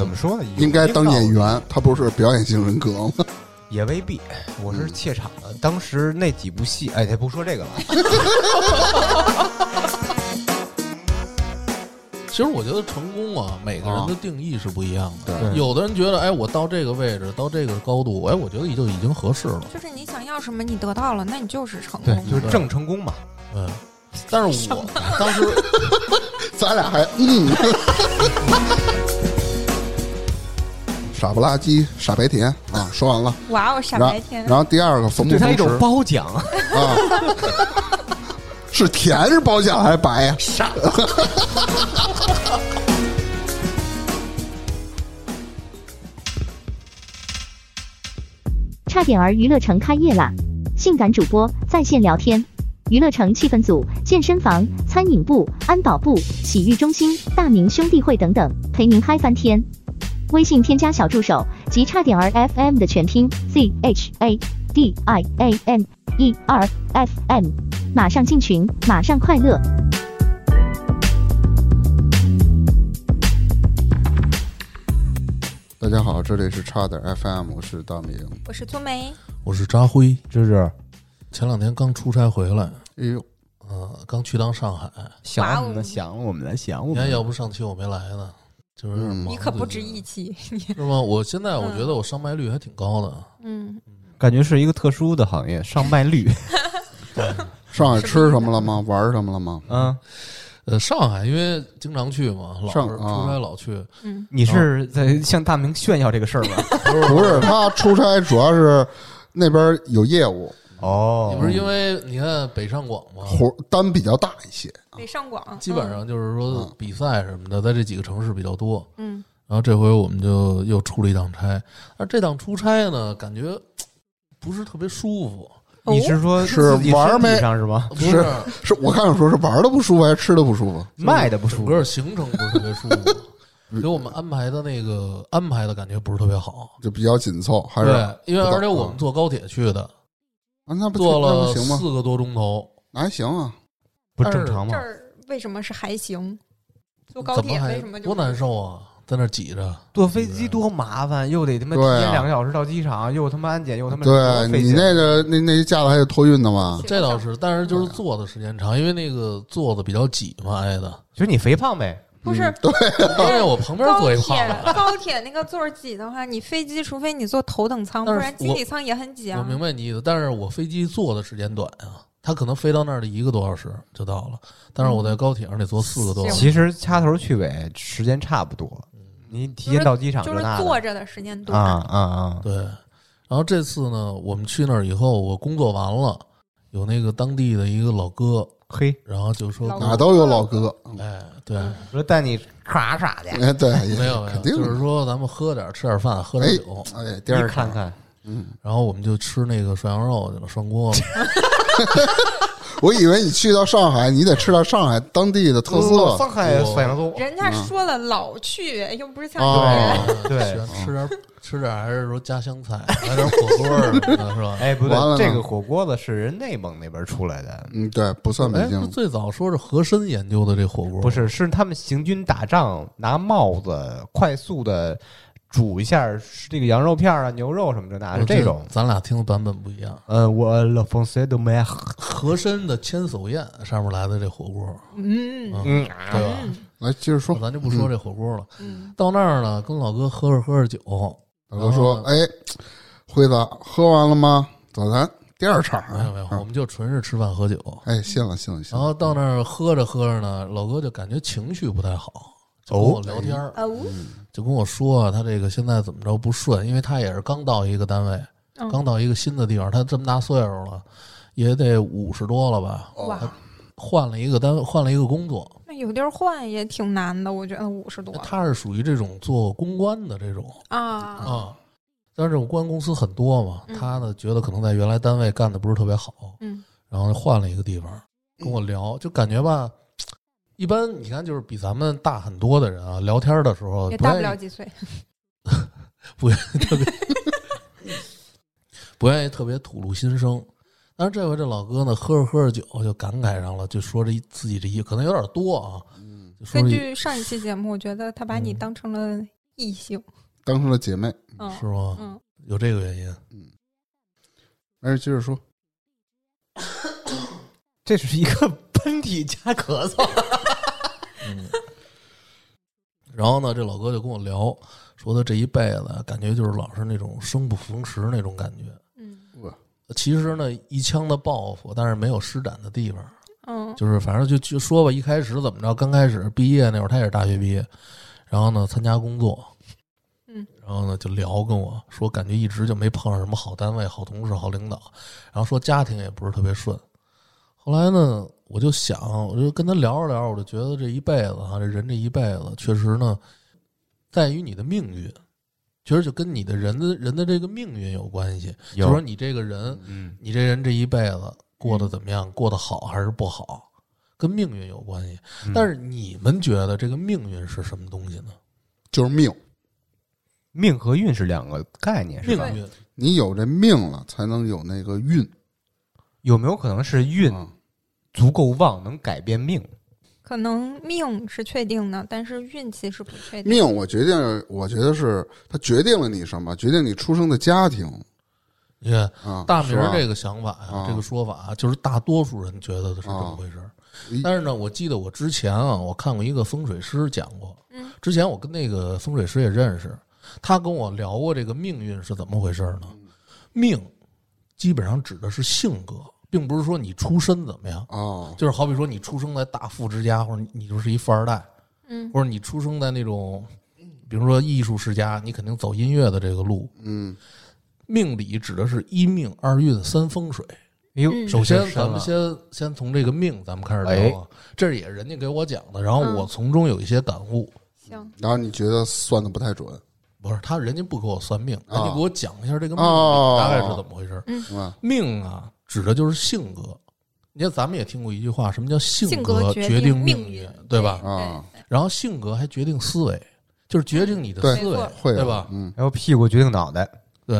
怎么说呢？应该当演员，他不是表演性人格吗？也未必。我是怯场的，当时那几部戏，哎，不说这个了。其实我觉得成功啊，每个人的定义是不一样的。对有的人觉得，哎，我到这个位置，到这个高度，哎，我觉得就已经合适了。就是你想要什么，你得到了，那你就是成对功，。就是正成功嘛。嗯，但是我当时 咱俩还嗯，傻不拉几，傻白甜啊！说完了，哇哦，傻然后白甜！然后第二个冯不对他一种褒奖，啊，是甜是褒奖还是白呀？傻。差点儿娱乐城开业啦！性感主播在线聊天，娱乐城气氛组、健身房、餐饮部、安保部、洗浴中心、大明兄弟会等等，陪您嗨翻天。微信添加小助手及差点儿 FM 的全拼 C H A D I A M E R F M，马上进群，马上快乐。大家好，这里是差点 FM，我是大明。我是粗梅，我是扎辉，芝芝前两天刚出差回来，哎呦，呃，刚去趟上海。想我们的，想我们的，想我你看，们的。要不上期我没来呢，就是你可不值一期。是吗？我现在我觉得我上麦率还挺高的。嗯，感觉是一个特殊的行业，上麦率。上海吃什么了吗？玩什么了吗？嗯，呃，上海因为经常去嘛，老出啊差老去。嗯，你是在向大明炫耀这个事儿吗？不是，他出差主要是那边有业务，哦你不是因为你看北上广吗，活单比较大一些。北上广基本上就是说嗯比赛什么的，在这几个城市比较多。嗯，然后这回我们就又出了一趟差，而这趟出差呢，感觉不是特别舒服。嗯你是说是玩没上是吧？不是是我看着说是玩的不舒服还是吃的不舒服？卖的不舒服整个行程不是特别舒服，给我们安排的那个安排的感觉不是特别好。就比较紧凑，还是对，因为而且我们坐高铁去的，啊，那不坐了？四个多钟头，那还行啊，不正常吗？这儿为什么是还行？坐高铁为什么就多难受啊？在那儿挤着，坐飞机多麻烦，又得他妈提前两个小时到机场，又他妈安检，又他妈对你那个那那些架子还得托运的嘛？这倒是，但是就是坐的时间长，因为那个坐的比较挤嘛，挨的。就是你肥胖呗。不是嗯对，关键我旁边坐一胖高铁那个座儿挤的话，你飞机除非你坐头等舱，不然经济舱也很挤啊。我明白你意思，但是我飞机坐的时间短啊，他可能飞到那儿的一个多小时就到了，但是我在高铁上得坐四个多小时。其实掐头去尾时间差不多，你提前到机场就是那坐着的时间多。啊啊啊！对，然后这次呢，我们去那儿以后，我工作完了，有那个当地的一个老哥，嘿，然后就说，哪都有老哥，哎，对，说带你耍耍去，哎，对，没有没有，就是说咱们喝点吃点饭，喝点酒，哎，第二，看看，嗯，然后我们就吃那个涮羊肉去了，涮锅了。我以为你去到上海，你得吃到上海当地的特色，上海涮羊肉，人家说了老去，又不是像哦你们。对喜欢吃点吃点还是说家乡菜，来点火锅儿什么的，是吧？哎，不对这个火锅子是人内蒙那边出来的，嗯，对，不算北哎，京，最早说是和珅研究的这火锅，不是，是他们行军打仗拿帽子快速的煮一下这个羊肉片啊、牛肉什么这那的这种。咱俩听的版本不一样。呃，我 le français de mer，和珅的千叟宴上面来的这火锅，嗯嗯，对吧？来接着说，咱就不说这火锅了。嗯，到那儿呢，跟老哥喝着喝着酒，老哥说，哎，辉子喝完了吗？走，咱第二场没有没有，我啊，们就纯是吃饭喝酒。哎，信了信了信了，然后到那儿喝着喝着呢，老哥就感觉情绪不太好，就跟我聊天儿，哦，就跟我说啊他这个现在怎么着不顺，因为他也是刚到一个单位，嗯刚到一个新的地方，他这么大岁数了，也得五十多了吧，哇，换了一个单位，换了一个工作。那有地儿换也挺难的，我觉得五十多他是属于这种做公关的这种啊，啊，但是这种公关公司很多嘛，嗯他呢觉得可能在原来单位干的不是特别好，嗯然后换了一个地方跟我聊，就感觉吧，一般你看就是比咱们大很多的人啊，聊天的时候也大不了几岁。不愿意特别不愿意特别吐露心声。但是这回这老哥呢，喝着喝着酒就感慨上了，就说这自己这一可能有点多啊，嗯根据上一期节目，我觉得他把你嗯当成了异性，当成了姐妹。嗯是吗？嗯，有这个原因。嗯没事，接着说。这只是一个喷嚏加咳嗽。嗯。然后呢，这老哥就跟我聊，说他这一辈子感觉就是老是那种生不逢时那种感觉。嗯其实呢，一腔的抱负，但是没有施展的地方。嗯就是反正就就说吧，一开始怎么着，刚开始毕业那会儿，他也是大学毕业，然后呢参加工作，嗯，然后呢就聊跟我说，感觉一直就没碰上什么好单位、好同事、好领导，然后说家庭也不是特别顺。后来呢，我就想，我就跟他聊着聊着，我就觉得这一辈子哈，这人这一辈子确实呢，在于你的命运，其实就跟你的人的人的这个命运有关系。就说你这个人，嗯，你这人这一辈子过得怎么样，过得好还是不好，跟命运有关系。嗯但是你们觉得这个命运是什么东西呢？就是命，命和运是两个概念，是吧？命运你有这命了，才能有那个运。有没有可能是运啊足够旺，能改变命？可能命是确定的，但是运气是不确定。命，我决定，我觉得是它决定了你什么？决定你出生的家庭你看啊。大明这个想法呀，啊这个说法啊就是大多数人觉得的是这么回事儿。但是呢，我记得我之前啊，我看过一个风水师讲过，嗯之前我跟那个风水师也认识，他跟我聊过这个命运是怎么回事呢？命基本上指的是性格，并不是说你出身怎么样。哦，就是好比说你出生在大富之家，或者你就是一富二代，嗯。或者你出生在那种，比如说艺术世家，你肯定走音乐的这个路。嗯。命理指的是一命二运三风水。哎呦，嗯。首先，咱们先先从这个命咱们开始哎聊啊，这也是人家给我讲的，然后嗯。我从中有一些感悟。行，然后你觉得算的不太准，不是他，人家不给我算命，啊人家给我讲一下这个命大概是怎么回事。命啊，指的就是性格。你看，咱们也听过一句话，什么叫性性格格决决定命运，对吧？啊，然后性格还决定思维，就是决定你的思维对吧？嗯，然后屁股决定脑袋，对，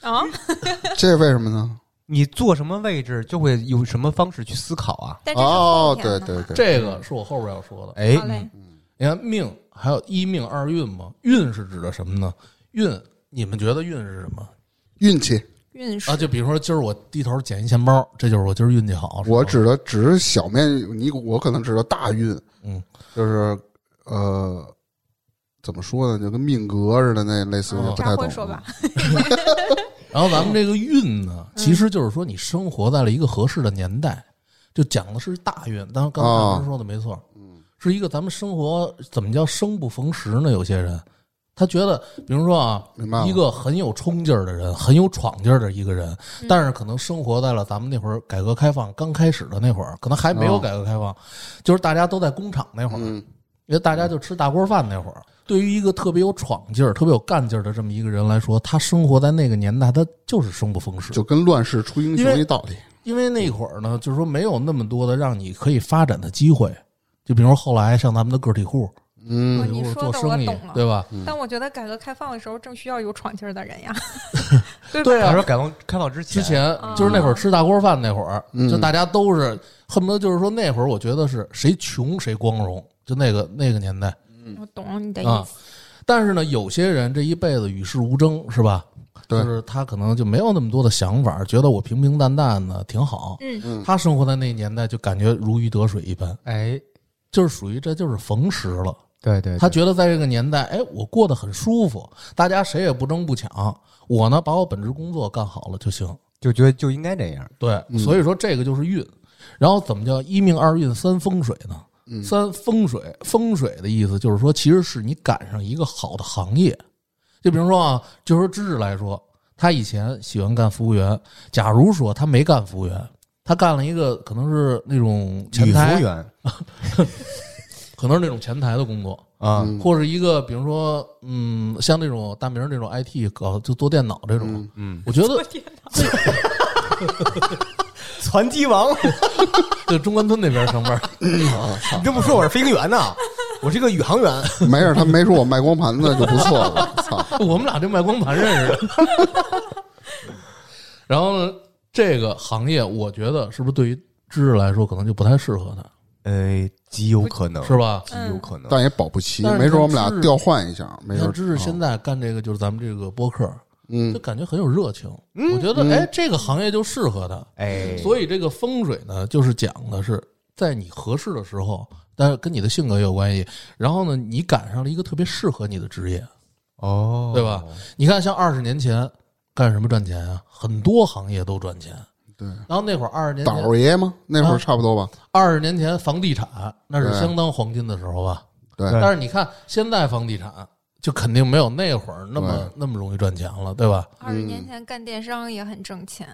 啊，这是为什么呢？你坐什么位置就会有什么方式去思考啊？哦对对对，这个是我后边要说的。哎你看命还有一命二运嘛，运是指的什么呢？运，你们觉得运是什么运气，运势啊？就比如说今儿我低头捡一钱包，这就是我今儿运气好。我指的只是小面，你我可能指的大运，嗯，就是呃，怎么说呢？就跟命格似的，那类似于哦不太懂。说吧，然后咱们这个运呢，其实就是说你生活在了一个合适的年代，就讲的是大运。当然，刚才啊大明说的没错，嗯是一个咱们生活怎么叫生不逢时呢？有些人他觉得，比如说啊明白，一个很有冲劲儿的人，很有闯劲儿的一个人，嗯但是可能生活在了咱们那会儿改革开放刚开始的那会儿，可能还没有哦改革开放，就是大家都在工厂那会儿，嗯，因为大家就吃大锅饭那会儿。对于一个特别有闯劲儿、特别有干劲儿的这么一个人来说，他生活在那个年代，他就是生不逢时。就跟乱世出英雄一道理。因为那会儿呢，就是说没有那么多的让你可以发展的机会，就比如说后来像咱们的个体户，哦嗯，你说的做生意我懂了，对吧？但我觉得改革开放的时候正需要有闯劲儿的人呀，对对啊他说改革开放之前，之前啊就是那会儿吃大锅饭那会儿，嗯就大家都是恨不得就是说那会儿，我觉得是谁穷谁光荣，就那个那个年代。我懂你的啊意思。但是呢，有些人这一辈子与世无争，是吧？对就是他可能就没有那么多的想法，觉得我平平淡淡的挺好。嗯，嗯他生活在那个年代，就感觉如鱼得水一般，哎，就是属于这就是逢时了。对对，他觉得在这个年代，哎，我过得很舒服，大家谁也不争不抢，我呢把我本职工作干好了就行。就觉得就应该这样。对，嗯所以说这个就是运。然后怎么叫一命二运三风水呢？嗯三风水，风水的意思就是说，其实是你赶上一个好的行业。就比如说啊，就说芝芝来说，他以前喜欢干服务员，假如说他没干服务员，他干了一个可能是那种前女服务台，员 可能是那种前台的工作，啊，嗯或者一个比如说，嗯，像那种大明儿这种 IT 搞就做电脑这种，嗯嗯，我觉得 传机王，在中关村那边上班，你这么说我是飞行员呢，我是个宇航员。没事，他没说我卖光盘子就不错了。操，我们俩这卖光盘认识的。然后呢，这个行业我觉得是不是对于知识来说可能就不太适合他？呃，极有可能，是吧？极有可能。但也保不齐，没准我们俩调换一下，没准你看，芝芝现在在干这个就是咱们这个播客，嗯就感觉很有热情。嗯我觉得，嗯哎，这个行业就适合他。哎，所以这个风水呢，就是讲的是在你合适的时候，但是跟你的性格也有关系。然后呢，你赶上了一个特别适合你的职业。哦，对吧？你看，像二十年前干什么赚钱啊？很多行业都赚钱。对然后那会儿二十年倒爷吗？那会啊儿差不多吧？二十年前房地产那是相当黄金的时候吧？对对但是你看现在房地产就肯定没有那会儿那么那么容易赚钱了，对吧？二十年前干电商也很挣钱，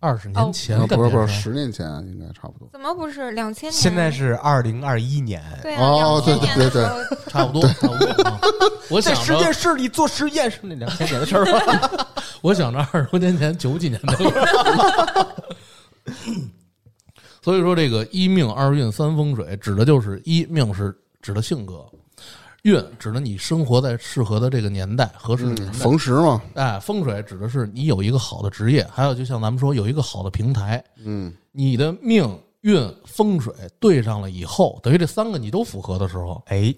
二十年前啊不是不是，十年前应该差不多。怎么不是两千年？现在是二零二一年，对啊，哦对对对差不多，差不多。啊 我想在实验，室里做实验是那两千年的事儿吗？我想着二十多年前、九几年的事儿。所以说，这个一命二运三风水，指的就是一命是指的性格，运指的你生活在适合的这个年代、合适的年嗯，逢时嘛，哎，风水指的是你有一个好的职业，还有就像咱们说有一个好的平台，嗯，你的命运风水对上了以后，等于这三个你都符合的时候，哎，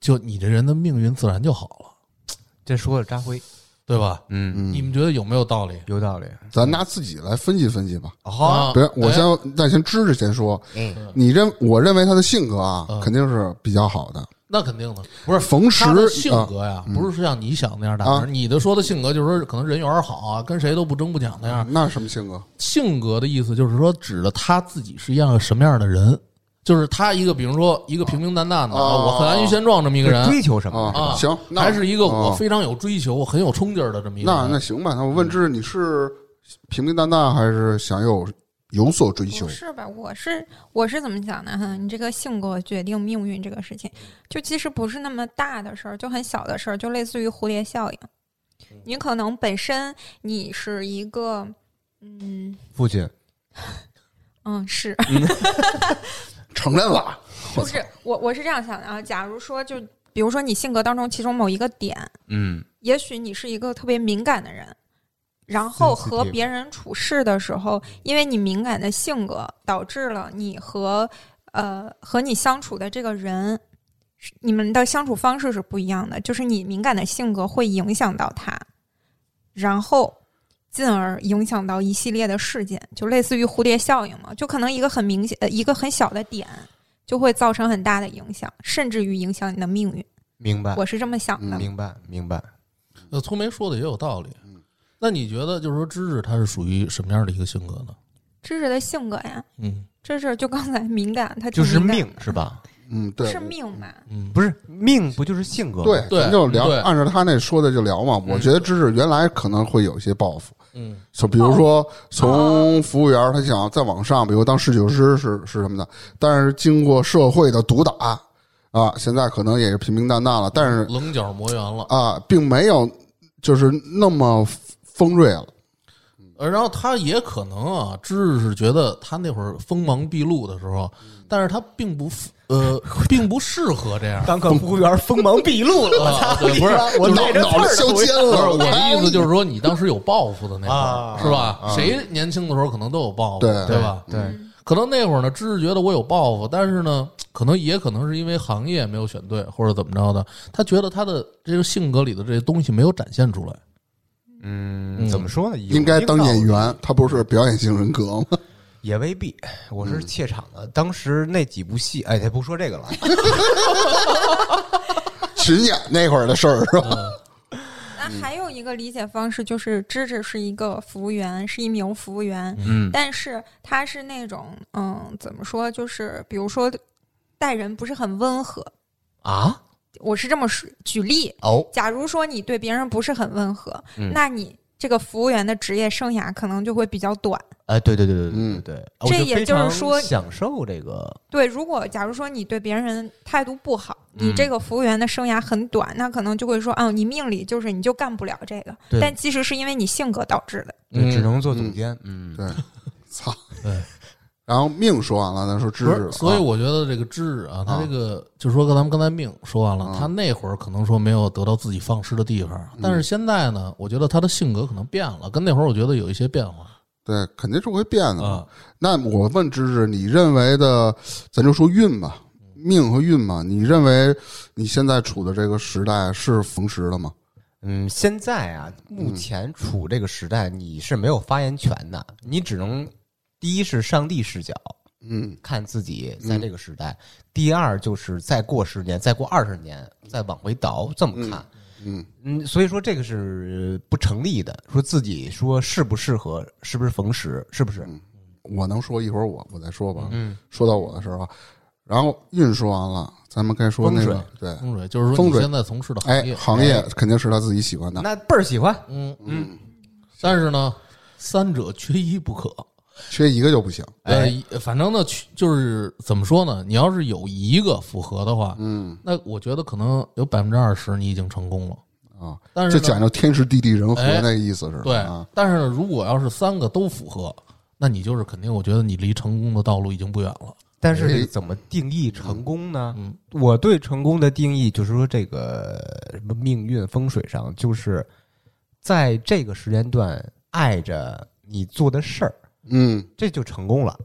就你这人的命运自然就好了，这说的扎辉，对吧？嗯，嗯你们觉得有没有道理？有道理。咱拿自己来分析分析吧。好，别，我哎先那先知识先说，嗯，你认我认为他的性格啊嗯，肯定是比较好的。那肯定的，不是逢时他的性啊格呀，不是像你想那样大。啊你的说的性格就是说，可能人缘好啊，跟谁都不争不抢那样。那什么性格？性格的意思就是说，指的他自己是一样什么样的人，就是他一个，比如说一个平平淡淡的，我很安于现状这么一个人，追求什么？啊，啊行，那还是一个我哦非常有追求、很有冲劲儿的这么一个那人。那行吧。那我问知识，你是平平淡淡，还是想有有所追求？是吧？我是我是怎么讲的哈？你这个性格决定命运这个事情，就其实不是那么大的事儿，就很小的事儿，就类似于蝴蝶效应。你可能本身你是一个，嗯父亲，嗯是，承认了，不是我我是这样想的啊。假如说就比如说你性格当中其中某一个点，嗯，也许你是一个特别敏感的人，然后和别人处事的时候，因为你敏感的性格，导致了你和呃和你相处的这个人，你们的相处方式是不一样的。就是你敏感的性格会影响到他，然后进而影响到一系列的事件，就类似于蝴蝶效应嘛，就可能一个很明显、呃一个很小的点。就会造成很大的影响，甚至于影响你的命运。明白，我是这么想的。嗯明白，明白。那聪梅说的也有道理嗯。那你觉得，就是说，芝芝她是属于什么样的一个性格呢？芝芝的性格呀，嗯芝芝就刚才敏感，她就是命是？吧？嗯，对，是命吧？嗯，不是命，不就是性格吗？对，对咱就聊，按照他那说的就聊嘛。我觉得知识原来可能会有一些抱负，嗯就比如说从服务员，他想再往上，比如当侍酒师是是什么的，但是经过社会的毒打啊，现在可能也是平平淡淡了，但是棱角磨圆了。啊，并没有就是那么锋锐了。呃，然后他也可能啊，知识是觉得他那会儿锋芒毕露的时候，但是他并不呃，并不适合这样。当个服务员锋芒毕露了，啊，对，不是，我脑脑袋削尖了，不是我的意思，就是说你当时有抱负的那会啊儿，是吧？啊谁年轻的时候可能都有抱负，对对吧？对，嗯可能那会儿呢，知识觉得我有抱负，但是呢，可能也可能是因为行业没有选对，或者怎么着的，他觉得他的这个性格里的这些东西没有展现出来。嗯，嗯怎么说呢？应该当演员，他不是表演型人格吗？也未必。我是怯场的，当时那几部戏，哎，咱不说这个了。巡演那会儿的事儿是吧？那还有一个理解方式就是，芝芝是一个服务员，是一名服务员，嗯但是他是那种嗯，怎么说？就是比如说待人不是很温和。啊，我是这么说举例，哦，假如说你对别人不是很温和，嗯那你这个服务员的职业生涯可能就会比较短。哎，对对对对对嗯对对，这也就是说享受这个，对，如果假如说你对别人态度不好，你嗯这个服务员的生涯很短，那可能就会说，哦，你命里就是你就干不了这个，但其实是因为你性格导致的。嗯只能做总监。嗯，对，操。对。然后命说完了，咱说知识所以我觉得这个知识啊，他这个就是说，跟咱们刚才命说完了，啊他那会儿可能说没有得到自己放矢的地方，但是现在呢，我觉得他的性格可能变了，跟那会儿我觉得有一些变化。对，肯定是会变的嘛。啊，那我问芝芝，你认为的，咱就说运吧，命和运嘛，你认为你现在处的这个时代是逢时的吗？嗯，现在啊，目前处这个时代，你是没有发言权的，你只能第一是上帝视角嗯看自己在这个时代，第二就是再过十年、再过二十年，再往回倒这么看。嗯嗯，所以说这个是不成立的。说自己说适不适合，是不是逢时，是不是？我能说一会儿我我再说吧。嗯，说到我的时候啊，然后运说完了，咱们该说那个风水对，风水就是说风水你现在从事的行哎，业，行业肯定是他自己喜欢的。那倍儿喜欢。嗯，嗯，但是呢，三者缺一不可。缺一个就不行。呃，反正呢，就是怎么说呢？你要是有一个符合的话，嗯那我觉得可能有百分之二十你已经成功了。啊，但是讲究天时地利人和哎那个意思是吧？对啊，，但是呢，如果要是三个都符合，那你就是肯定，我觉得你离成功的道路已经不远了。但是怎么定义成功呢？嗯我对成功的定义就是说，这个什么命运风水上，就是在这个时间段爱着你做的事儿，嗯，这就成功了。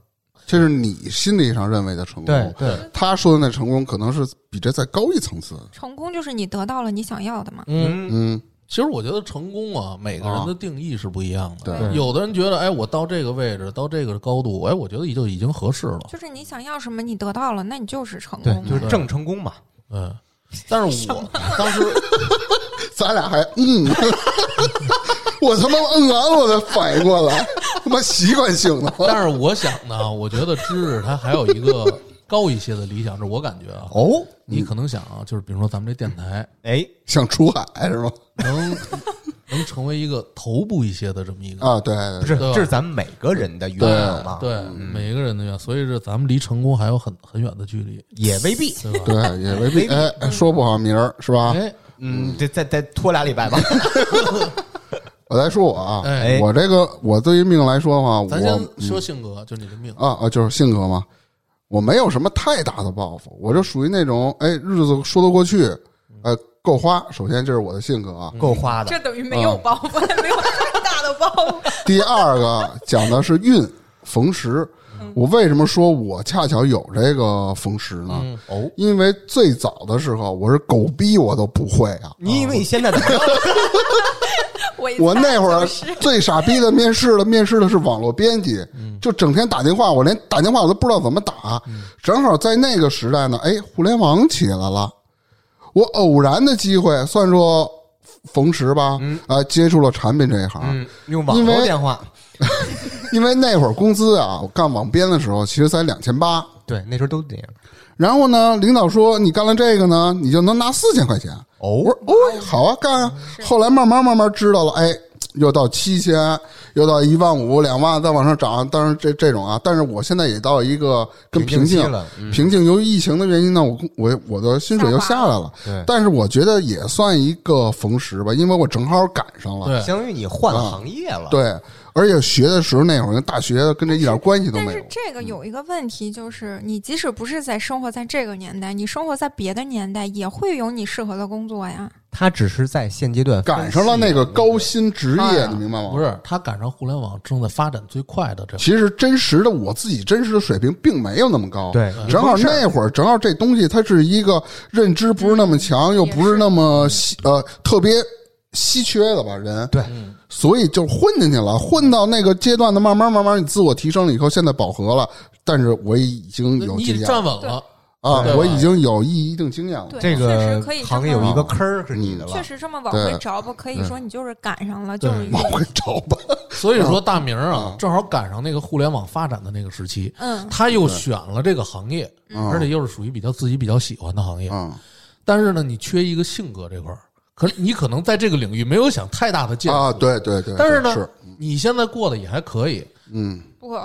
这是你心理上认为的成功。对对，他说的那成功可能是比这再高一层次。成功就是你得到了你想要的嘛。嗯，嗯，其实我觉得成功啊，每个人的定义是不一样的。对有的人觉得，哎，我到这个位置，到这个高度，哎，我觉得就已经合适了。就是你想要什么，你得到了，那你就是成功，就是正成功嘛。嗯，但是我 当时咱俩还嗯，我他妈嗯完了我才反应过来，他妈习惯性的。但是我想呢，我觉得知识它还有一个高一些的理想，这是我感觉啊。哦，你可能想啊，就是比如说咱们这电台哎，想出海是吗？能能成为一个头部一些的这么一个，啊，对，不是，这是咱们每个人的愿望嘛？对每个人的愿，所以这咱们离成功还有很很远的距离，也未必。对吧？对，也未必。哎，说不好名儿是吧？哎嗯，这再再拖俩礼拜吧。我再说我啊，哎，我这个我对于命来说的话，咱我先说性格，就你的命，啊啊，就是性格嘛，我没有什么太大的抱负，我就属于那种哎，日子说得过去，呃，够花。首先这是我的性格啊。够花的这，等于没有包袱，没有太大的包袱。第二个讲的是运逢时，我为什么说我恰巧有这个逢时呢？嗯哦，因为最早的时候我是狗逼我都不会啊。你以为你现在怎么样？我我那会儿 最傻逼的面试的，面试的是网络编辑，就整天打电话，我连打电话我都不知道怎么打。正好在那个时代呢，哎，互联网起来了，我偶然的机会，算说逢时吧，啊，接触了产品这一行。嗯，用网因为络电话。因为那会儿工资啊，我干网编的时候其实才两千八，对，那时候都这样。然后呢，领导说你干了这个呢，你就能拿四千块钱。我哦，说哦，好啊，干啊。后来慢慢慢慢知道了，哎，又到七千，又到一万五、两万，再往上涨。当然这这种啊，但是我现在也到一个跟平静平静期了嗯平静。由于疫情的原因呢，我我我的薪水又下来了。对但是我觉得也算一个逢时吧，因为我正好赶上了。对，相当于你换行业了。，对，而且学的时候那会儿跟大学跟这一点关系都没有但是。这个有一个问题，就是你即使不是在生活在这个年代，你生活在别的年代，也会有你适合的工作呀。他只是在现阶段赶上了那个高薪职业，哎你明白吗？不是他赶上互联网正在发展最快的这其实真实的我自己真实的水平并没有那么高。对正好那会儿正好这东西它是一个认知不是那么强，又不是那么稀呃特别稀缺的吧人。对所以就混进去了，混到那个阶段的，慢慢慢慢你自我提升了以后，现在饱和了，但是我已经有经经验站稳了，啊我已经有一一定经验了。对，这确个实可以行业有一个。坑儿是你的了。确实这么往回找吧，可以说你就是赶上了，就是往回找吧，所以说大明嗯啊，正好赶上那个互联网发展的那个时期，嗯，他又选了这个行业，嗯。而且又是属于比较自己比较喜欢的行业。嗯，但是呢，你缺一个性格这块儿，可是你可能在这个领域没有想太大的建树。啊，，对对对，但是呢是，你现在过得也还可以，嗯。不，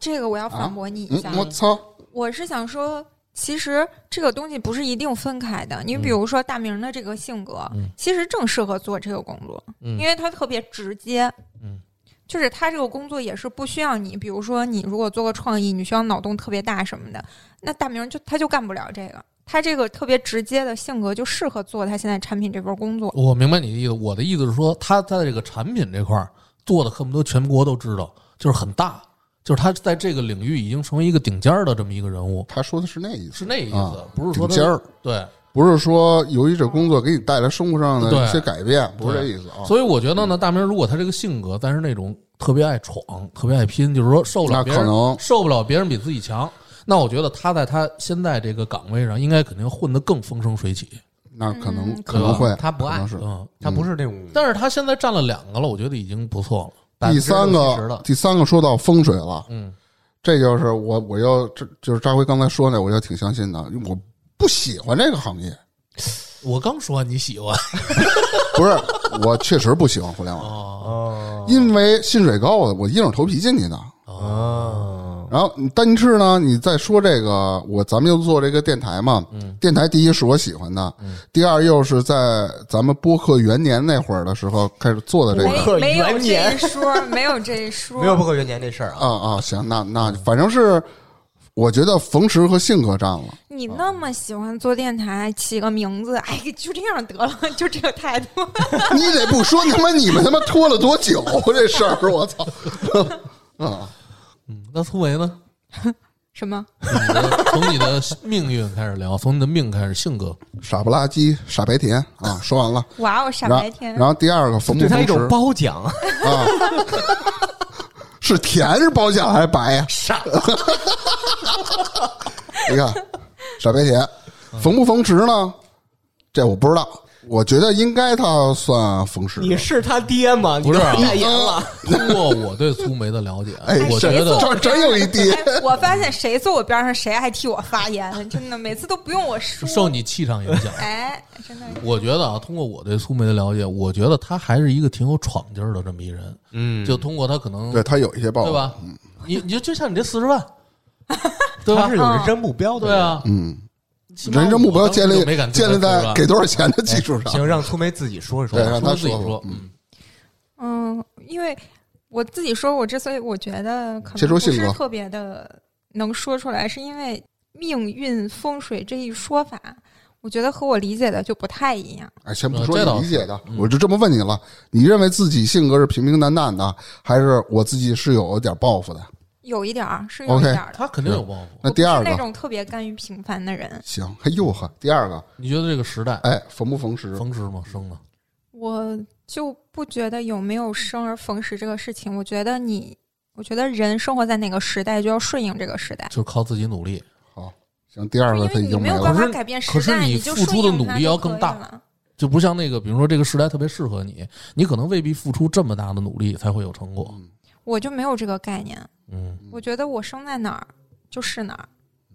这个我要反驳你一下。嗯，我操，我是想说，其实这个东西不是一定分开的。你比如说大明的这个性格，嗯。其实正适合做这个工作，嗯。因为他特别直接。嗯，就是他这个工作也是不需要你，比如说你如果做个创意，你需要脑洞特别大什么的，那大明就他就干不了这个。他这个特别直接的性格就适合做他现在产品这份工作。我明白你的意思。我的意思是说，他在这个产品这块儿做的恨不得全国都知道，就是很大，就是他在这个领域已经成为一个顶尖儿的这么一个人物，他说的是那意思，是那意思，啊不是说顶尖儿，对。不是说由于这工作给你带来生活上的一些改变，不是这意思啊。所以我觉得呢，大明如果他这个性格，但是那种特别爱闯、特别爱拼，就是说受不了别人，可能受不了别人比自己强，那我觉得他在他现在这个岗位上，应该肯定混得更风生水起。那可能嗯可能会，他不爱是嗯，他不是那种但是他现在占了两个了，我觉得已经不错了。第三个，第三个说到风水了，嗯，这就是我我要这就是张辉刚才说那，我就挺相信的。我不喜欢这个行业，我刚说你喜欢 不是我确实不喜欢互联网，哦哦因为薪水高，我硬着头皮进去的。哦，然后但是呢，你再说这个，我咱们又做这个电台嘛，嗯电台第一是我喜欢的，第二又是在咱们播客元年那会儿的时候开始做的这个没没有这一说，没有这一说，没有播客元年这事儿啊。啊啊，行，那那反正是我觉得冯石和性格占了。你那么喜欢做电台，起个名字，哎，就这样得了，就这个态度。你得不说他妈你们他妈拖了多久这事儿，我操！啊，嗯，那突围呢？什么？你的从你的命运开始聊，从你的命开始，性格傻不拉几，傻白甜啊，说完了。哇哦，傻白甜然！后第二个冯不对他一种褒奖，啊，是甜是褒奖还是白呀、傻你看，傻白甜，冯不冯石呢？这我不知道，我觉得应该他算冯石。你是他爹吗？不是太严了。通过我对粗梅的了解，哎我觉得这真有一爹哎，我发现谁坐我边上，谁还替我发言，真的，每次都不用我说。受你气场影响。哎，真的，我觉得啊，通过我对粗梅的了解，我觉得他还是一个挺有闯劲儿的这么一人。嗯就通过他可能对他有一些抱负，对吧？你你就就像你这四十万，对吧他是？有人生目标的。对，啊，嗯，人生目标建立建立在定他40万给多少钱的基础上。行，让粗梅自己说一说对。让他自己说说，嗯嗯，嗯，因为我自己说，我之所以我觉得可能不是特别的能说出来，是因为命运风水这一说法，我觉得和我理解的就不太一样。哎，先不说你理解的，嗯我就这么问你了：你认为自己性格是平平淡淡的，还是我自己是有点抱负的？有一点儿是有一点儿的。他肯定有抱负。那第二个不是那种特别甘于平凡的人，行，哎呦呵，第二个，你觉得这个时代哎，逢不逢时？逢时吗？生的我就不觉得有没有生而逢时这个事情。我觉得你，我觉得人生活在哪个时代，就要顺应这个时代。就靠自己努力。好行，第二个他已经没有办法改变时代，可是你就付出的努力要更大就不像那个，比如说这个时代特别适合你，你可能未必付出这么大的努力才会有成果。我就没有这个概念。嗯，我觉得我生在哪儿就是哪儿，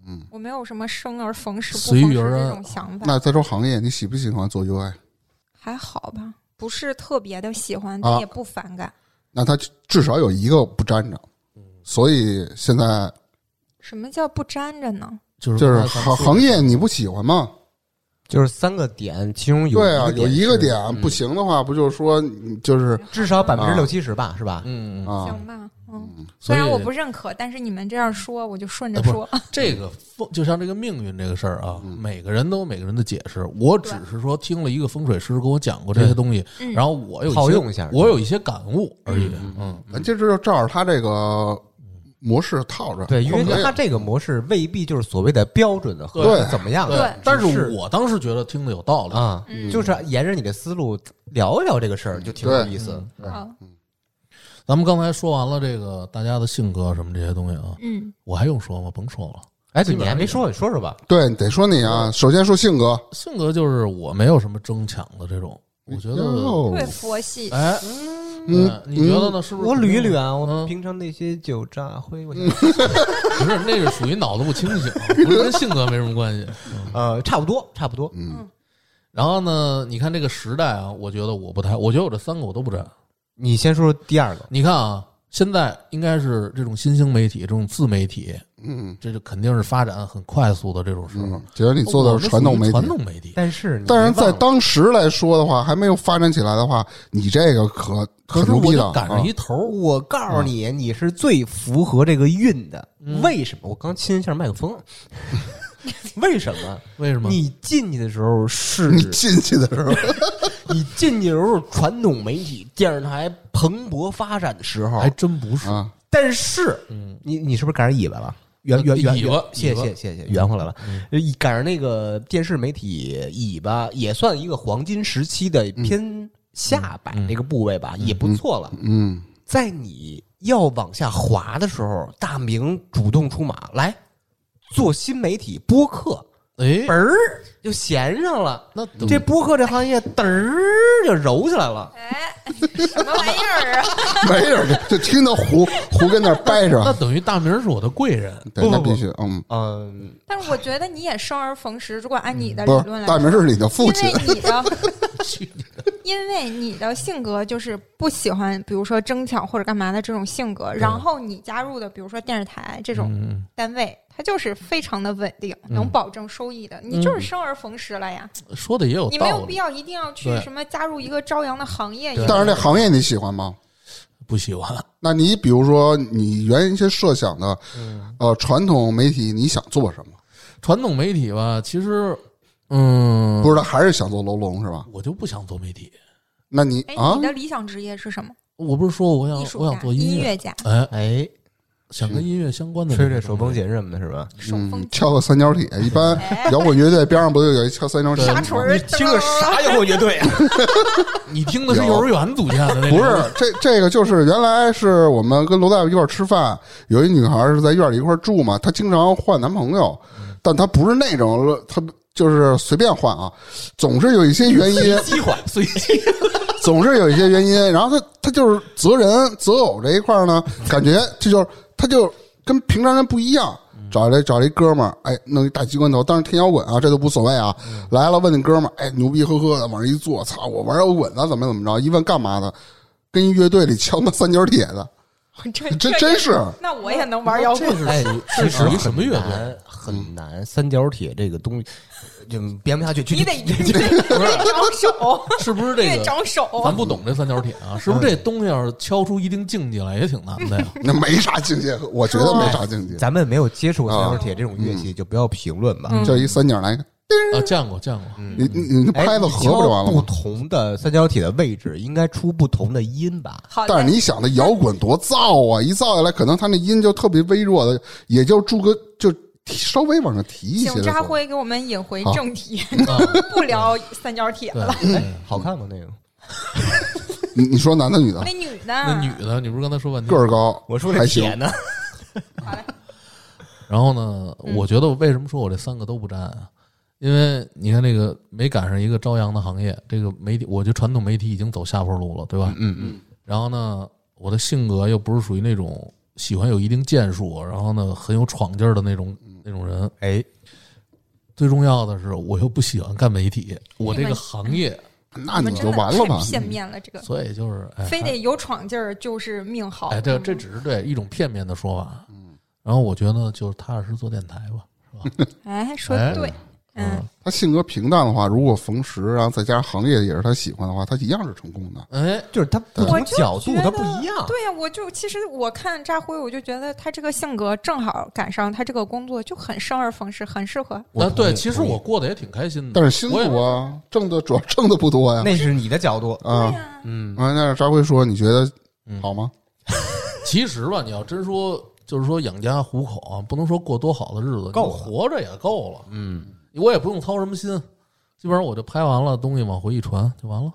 嗯，我没有什么生而逢时不逢时这种想法。那再说行业，你喜不喜欢做 UI？还好吧，不是特别的喜欢，啊但也不反感。那他至少有一个不沾着，所以现在什么叫不沾着呢？就是就是行行业你不喜欢吗？就是三个点，其中有对啊，有一个点嗯。不行的话，不就是说就是至少百分之啊六七十吧，是吧？嗯，行吧，嗯，虽然我不认可，但是你们这样说，我就顺着说。这个风就像这个命运这个事儿啊，嗯。每个人都有每个人的解释。我只是说听了一个风水师跟我讲过这些东西，嗯。然后我有套些用一下我有一些感悟而已。嗯，咱这就照着他这个模式套着。对，因为他这个模式未必就是所谓的标准的和对怎么样的，对但是我当时觉得听的有道理。啊，嗯就是沿着你的思路聊一聊这个事儿，就挺有意思。对好，咱们刚才说完了这个大家的性格什么这些东西啊，嗯，我还用说吗？甭说了。哎，对，你还没说，你说说吧。对，得说你啊。首先说性格，性格就是我没有什么争抢的这种，我觉得，哟特别佛系。哎，嗯对你觉得呢？是不是？我捋一捋啊，我嗯平常那些酒渣灰，我想 不是，那是属于脑子不清醒，不是跟性格没什么关系。呃，差不多，差不多。嗯，然后呢，你看这个时代啊，我觉得我不太，我觉得我这三个我都不占。你先说说第二个，你看啊，现在应该是这种新兴媒体、这种自媒体，嗯这就肯定是发展很快速的这种时候嗯。，觉得你做的是传统媒体传，统媒体，但是但是在当时来说的话，还没有发展起来的话，你这个可可牛逼了就赶上啊一头儿。我告诉你，你是最符合这个运的。嗯为什么？我刚亲一下麦克风。为什么？为什么？你进去的时候是你进去的时候，你进去的时候，传统媒体、电视台蓬勃发展的时候还，真不是。啊，但是嗯，你你是不是赶上尾巴了？圆圆圆尾巴，谢谢谢谢，圆回来了。嗯赶上那个电视媒体尾巴，也算一个黄金时期的偏下摆嗯那个部位吧，也不错了。嗯，在你要往下滑的时候，大明主动出马来做新媒体播客，哎嘣，儿就衔上了。那这播客这行业嘚儿就揉起来了。哎，什么玩意儿啊？没有就听到胡胡跟那儿掰着，那等于大明是我的贵人，对，不不不那必须，嗯，嗯，但是我觉得你也生而逢时。如果按你的理论来说，大明是你的父亲你的，因为你的性格就是不喜欢，比如说争抢或者干嘛的这种性格，然后你加入的，比如说电视台这种嗯，单位，它就是非常的稳定，嗯。能保证收益的，你就是生而逢时了呀。说的也有你没有，必要一定要去什么加入一个朝阳的行业，也但是这行业你喜欢吗？不喜欢，那你比如说你原先设想的，嗯。呃，传统媒体你想做什么？传统媒体吧，其实，嗯，不知道还是想做楼龙是吧？我就不想做媒体。那你哎，啊你，的理想职业是什么？我不是说我想艺术、我想做乐，音乐家、哎，哎，想跟音乐相关的吹吹手风琴什么的，是吧？手风琴、嗯敲个三角铁，一般哎摇滚乐队边上不就有一敲三角铁吗？锤儿，你听个啥摇滚乐队啊？你听的是幼儿园组建的那种，不是，这这个就是原来是我们跟罗大夫一块儿吃饭，有一女孩是在院里一块儿住嘛，她经常换男朋友，但她不是那种，她就是随便换啊，总是有一些原因，随机换随机，总是有一些原因，然后他他就是择人择偶这一块儿呢，感觉这就是他就跟平常人不一样。找来找了一哥们儿，哎，弄一大机关头，当然听摇滚啊，这都无所谓啊。来了，问那哥们儿，哎，牛逼呵呵的往这一坐，操，我玩摇滚的，怎么怎么着？一问干嘛的？跟一乐队里敲那三角铁的，这真这真是那我也能玩摇滚。哎，这其实属于什么乐队很难三角铁这个东西就编不下去。就你得你得你得长手，是不是你得这个？长手。咱不懂这三角铁啊，是不是这东西要是敲出一定境界来也挺难的呀？那没啥境界，我觉得没啥境界。咱们没有接触过三角铁这种乐嗯器，就不要评论吧。嗯就一三角来一个，啊，见过见过，你你你拍子合不就完了不？同的三角铁的位置应该出不同的音吧？但是你想，那摇滚多燥啊！一燥下来，可能它那音就特别微弱的，也就住个就提稍微往上提一些请。扎辉给我们引回正题，啊，不聊三角铁了。，哎好看吗？那个 你你说男的女的那女的，那女的，你不是刚才说半天个儿高，我说还行。呢？好嘞，然后呢，嗯我觉得为什么说我这三个都不沾啊？因为你看这个没赶上一个朝阳的行业，这个媒体，我觉得传统媒体已经走下坡路了，对吧？嗯嗯，然后呢，我的性格又不是属于那种喜欢有一定建树，然后呢很有闯劲儿的那种那种人。哎，最重要的是，我又不喜欢干媒体，我这个行业，那你就完了吧？片面了，这个所以就是哎，非得有闯劲儿就是命好。哎，这嗯这只是对一种片面的说法。嗯，然后我觉得就是踏踏实实做电台吧，是吧？哎，说哎的对，嗯，他性格平淡的话，如果逢时，然后再加上行业也是他喜欢的话，他一样是成功的。哎，就是他不同角度他不一样。对呀、我就其实我看扎辉，我就觉得他这个性格正好赶上他这个工作，就很生而逢时，很适合。那对，其实我过得也挺开心的，但是辛苦啊，挣的主要挣的不多呀。那是你的角度。啊、嗯，啊，那扎辉说，你觉得嗯好吗？其实吧，你要真说，就是说养家糊口啊，不能说过多好的日子，够活着也够了。嗯，我也不用操什么心，基本上我就拍完了，东西往回一传就完了，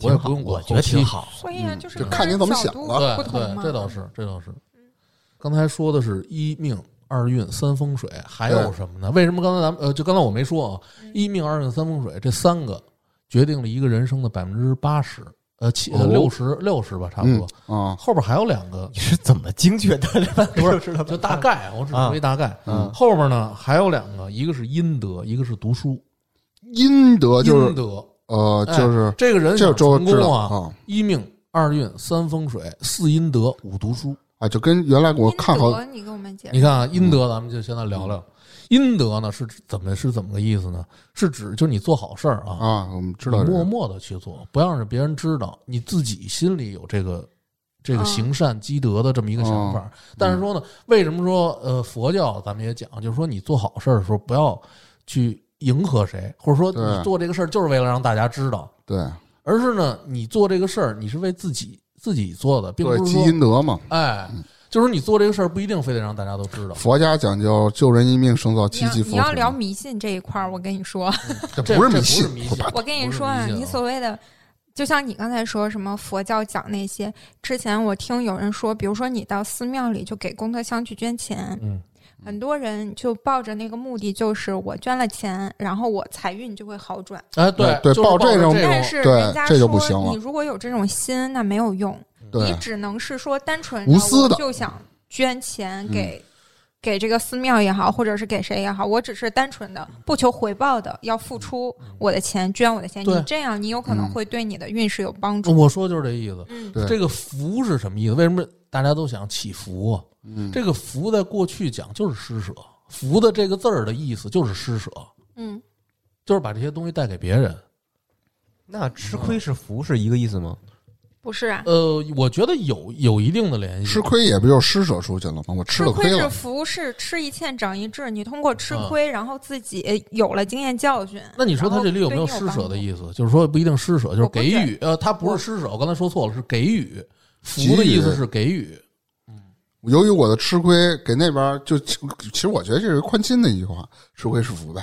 我也不用管我觉得后期挺。好。所以啊，嗯就是看你怎么想了对不同嘛。对，这倒是，这倒是。刚才说的是一命二运三风水，还有什么呢？为什么刚才咱们呃，就刚才我没说啊，一命二运三风水这三个决定了一个人生的百分之八十，呃七呃哦六十六十吧，差不嗯多。啊，后边还有两个，你是怎么精确的？不是知道就大概，我只是说一大概。嗯后边呢还有两个，一个是阴德，一个是读书。阴德就是阴德，呃，哎就是这个人这想周知道成功啊，啊一命二运三风水四阴德五读书。啊，就跟原来我看好你给我们解释。你看啊，阴德，咱们就现在聊聊。阴德呢是怎么是怎么个意思呢？是指就是你做好事儿啊，啊，我们知道默默的去做，不要让别人知道，你自己心里有这个这个嗯行善积德的这么一个想法。哦。但是说呢，为什么说呃佛教咱们也讲，就是说你做好事儿的时候不要去迎合谁，或者说你做这个事儿就是为了让大家知道，对。而是呢你做这个事儿你是为自己自己做的，并不是积阴德嘛，哎，就是你做这个事儿不一定非得让大家都知道。佛家讲究救人一命，胜造七级浮屠。你要聊迷信这一块儿，我跟你说，这不不是迷信迷信，我跟你说啊，你所谓的，就像你刚才说什么佛教讲那些，之前我听有人说，比如说你到寺庙里就给功德箱去捐钱，嗯，很多人就抱着那个目的，就是我捐了钱，然后我财运就会好转。哎，对对就是抱这种这但是对人家这就说不行你如果有这种心，那没有用，对你只能是说单纯无私的我就想捐钱嗯给、给这个寺庙也好，或者是给谁也好，我只是单纯的不求回报的要付出我的钱，捐我的钱。你这样，你有可能嗯会对你的运势有帮助。我说就是这意思。嗯，这个福是什么意思？为什么大家都想祈福啊？嗯，这个福在过去讲就是施舍，福的这个字儿的意思就是施舍，嗯，就是把这些东西带给别人。那吃亏是福是一个意思吗？不是啊，呃，我觉得有有一定的联系。吃亏也不就是施舍出去了吗？我吃了亏是福，是吃一堑长一智。你通过吃嗯亏，然后自己有了经验教训。那你说他这里有没有施舍的意思？就是说不一定施舍，就是给予。呃，他不是施舍，我刚才说错了，是给予。福的意思是给予。由于我的吃亏，给那边就其其实我觉得这是宽心的一句话，吃亏是福呗，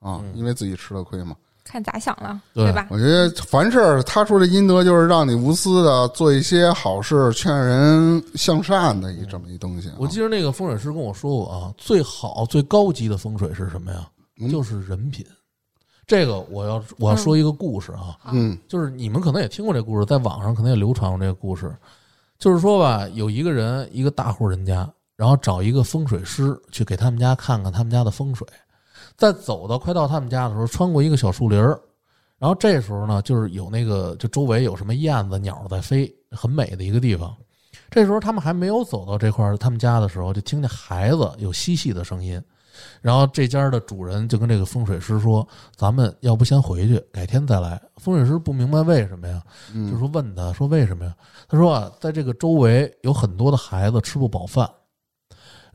啊，嗯因为自己吃了亏嘛。看咋想了，对吧？我觉得凡事儿他说的阴德就是让你无私的做一些好事，劝人向善的一这么一东西啊。我记得那个风水师跟我说过啊，最好最高级的风水是什么呀？嗯就是人品。这个我要我要说一个故事啊，嗯就是你们可能也听过这故事，在网上可能也流传过这个故事。就是说吧，有一个人，一个大户人家，然后找一个风水师去给他们家看看他们家的风水。在走到快到他们家的时候，穿过一个小树林儿，然后这时候呢，就是有那个就周围有什么燕子、鸟在飞，很美的一个地方。这时候他们还没有走到这块儿他们家的时候，就听见孩子有嬉戏的声音。然后这家的主人就跟这个风水师说：“咱们要不先回去，改天再来。”风水师不明白为什么呀，就嗯，说问他说为什么呀？他说啊，在这个周围有很多的孩子吃不饱饭，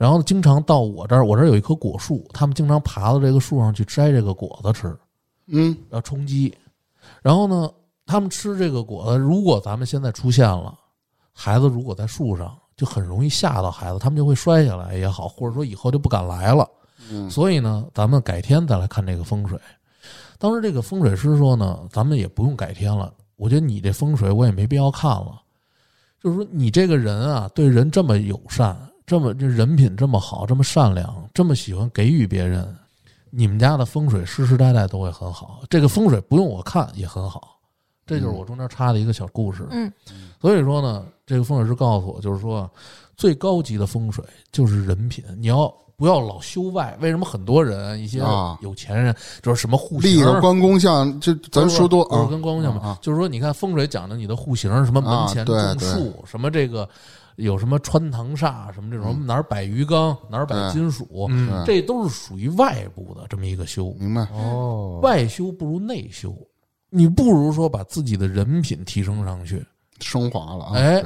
然后经常到我这儿，我这儿有一棵果树，他们经常爬到这个树上去摘这个果子吃，嗯要充饥。然后呢，他们吃这个果子，如果咱们现在出现了，孩子如果在树上，就很容易吓到孩子，他们就会摔下来也好，或者说以后就不敢来了。嗯所以呢，咱们改天再来看这个风水。当时这个风水师说呢，咱们也不用改天了，我觉得你这风水我也没必要看了。就是说，你这个人啊，对人这么友善，这么这人品这么好，这么善良，这么喜欢给予别人，你们家的风水世世代代都会很好。这个风水不用我看也很好，这就是我中间插的一个小故事。嗯，所以说呢，这个风水师告诉我，就是说，最高级的风水就是人品，你要不要老修外？为什么很多人一些啊有钱人就是什么户型立型个关公像，就咱说多不是啊，跟关公像嘛，啊就是说，你看风水讲的你的户型，什么门前种树，什么这个有什么穿堂煞，什么这种、嗯哪儿摆鱼缸，哪儿摆金属，嗯，这都是属于外部的这么一个修。明白？哦，外修不如内修，你不如说把自己的人品提升上去，升华了啊！哎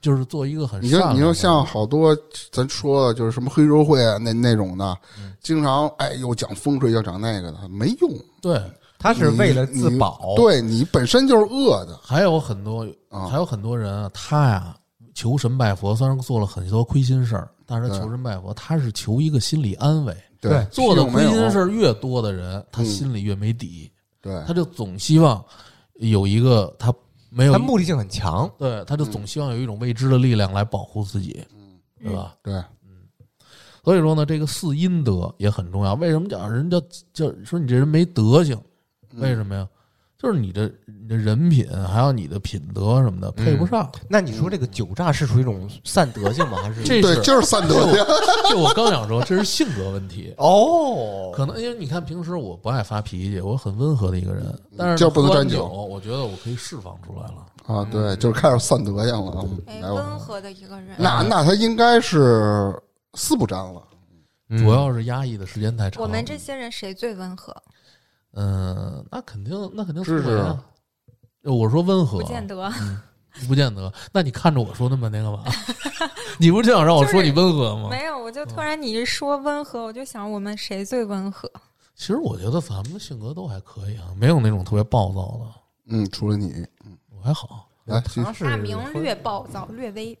就是做一个很你就善良的人。你就像好多咱说的，就是什么黑社会啊，那那种的，嗯经常哎又讲风水，又讲那个的，没用。对，他是为了自保，对你本身就是恶的还有很多啊还有很多人啊，他呀求神拜佛，虽然做了很多亏心事儿，但是他求神拜佛，他是求一个心理安慰。对做的亏心事儿越多的人，他嗯心里越没底，对他就总希望有一个他没有他目的性很强。对，他就总希望有一种未知的力量来保护自己，嗯对吧？对，嗯所以说呢，这个四阴德也很重要。为什么讲人叫叫说你这人没德行？嗯为什么呀？就是你的你的人品，还有你的品德什么的配不上。那你说这个酒诈是属于一种散德性吗？还是这是对就是散德性。就我刚想说，这是性格问题。哦，可能因为你看平时我不爱发脾气，我很温和的一个人，但是就不能喝完沾酒酒，我觉得我可以释放出来了。啊，对，就是开始散德性了。哎，来，我温和的一个人。那那他应该是四不沾了。嗯主要是压抑的时间太长。我们这些人谁最温和？嗯，那肯定那肯定是啊。我说温和，不见得。不见得。那你看着我说那么半天干嘛？你不是就想让我说你温和吗？没有，我就突然你一说温和，我就想我们谁最温和？其实我觉得咱们的性格都还可以啊，没有那种特别暴躁的，嗯，除了你，我还好。来，大明略暴躁，略微。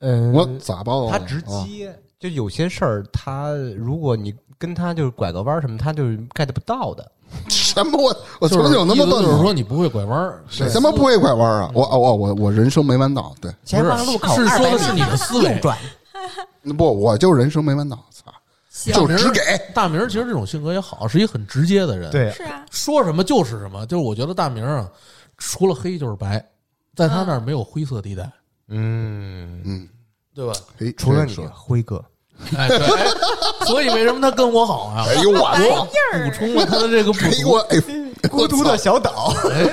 嗯，我咋暴躁？他直啊接就有些事儿，他如果你跟他就是拐个弯儿什么，他就是 get 不到的。什么？我我就是曾经有那么笨吗？就是说你不会拐弯儿，谁他妈不会拐弯啊？我哦我我我人生没弯道，对，前方路口是说的是你的思维右转，不我就人生没弯道，操，行就只给。大明儿其实这种性格也好，是一个很直接的人。，对，是啊，说什么就是什么。就是我觉得大明儿啊，除了黑就是白，在他那儿没有灰色地带，嗯，嗯，对吧？嘿，除了你辉哥，哎，对，哎所以为什么他跟我好啊？哎呦我操！补充了他的这个不足。哎我哎，孤独的小岛，哎，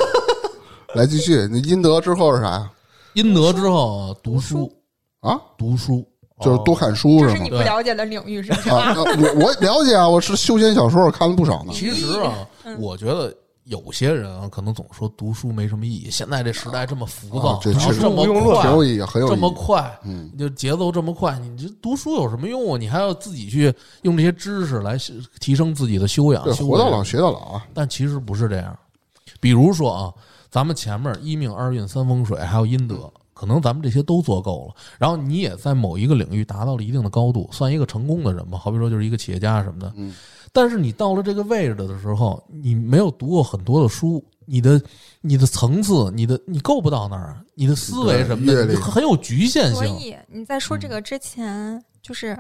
来继续，那阴德之后是啥呀？阴德之后啊读书，啊，读书，就是多看书是吗这是你？不了解的领域，是吧？啊，那我我了解啊，我是修仙小说看了不少呢。其实啊，我觉得有些人啊，可能总说读书没什么意义。现在这时代这么浮躁啊，这然后这么快很有意义，很有这。么快，嗯就节奏这么快，你这读书有什么用啊？你还要自己去用这些知识来提升自己的修养活到老学到老啊。但其实不是这样。比如说啊，咱们前面一命二运三风水还有阴德，可能咱们这些都做够了，然后你也在某一个领域达到了一定的高度，算一个成功的人吧。好比说就是一个企业家什么的。嗯。但是你到了这个位置的时候，你没有读过很多的书，你的你的层次，你的你够不到那儿，你的思维什么的你很有局限性。所以你在说这个之前，就是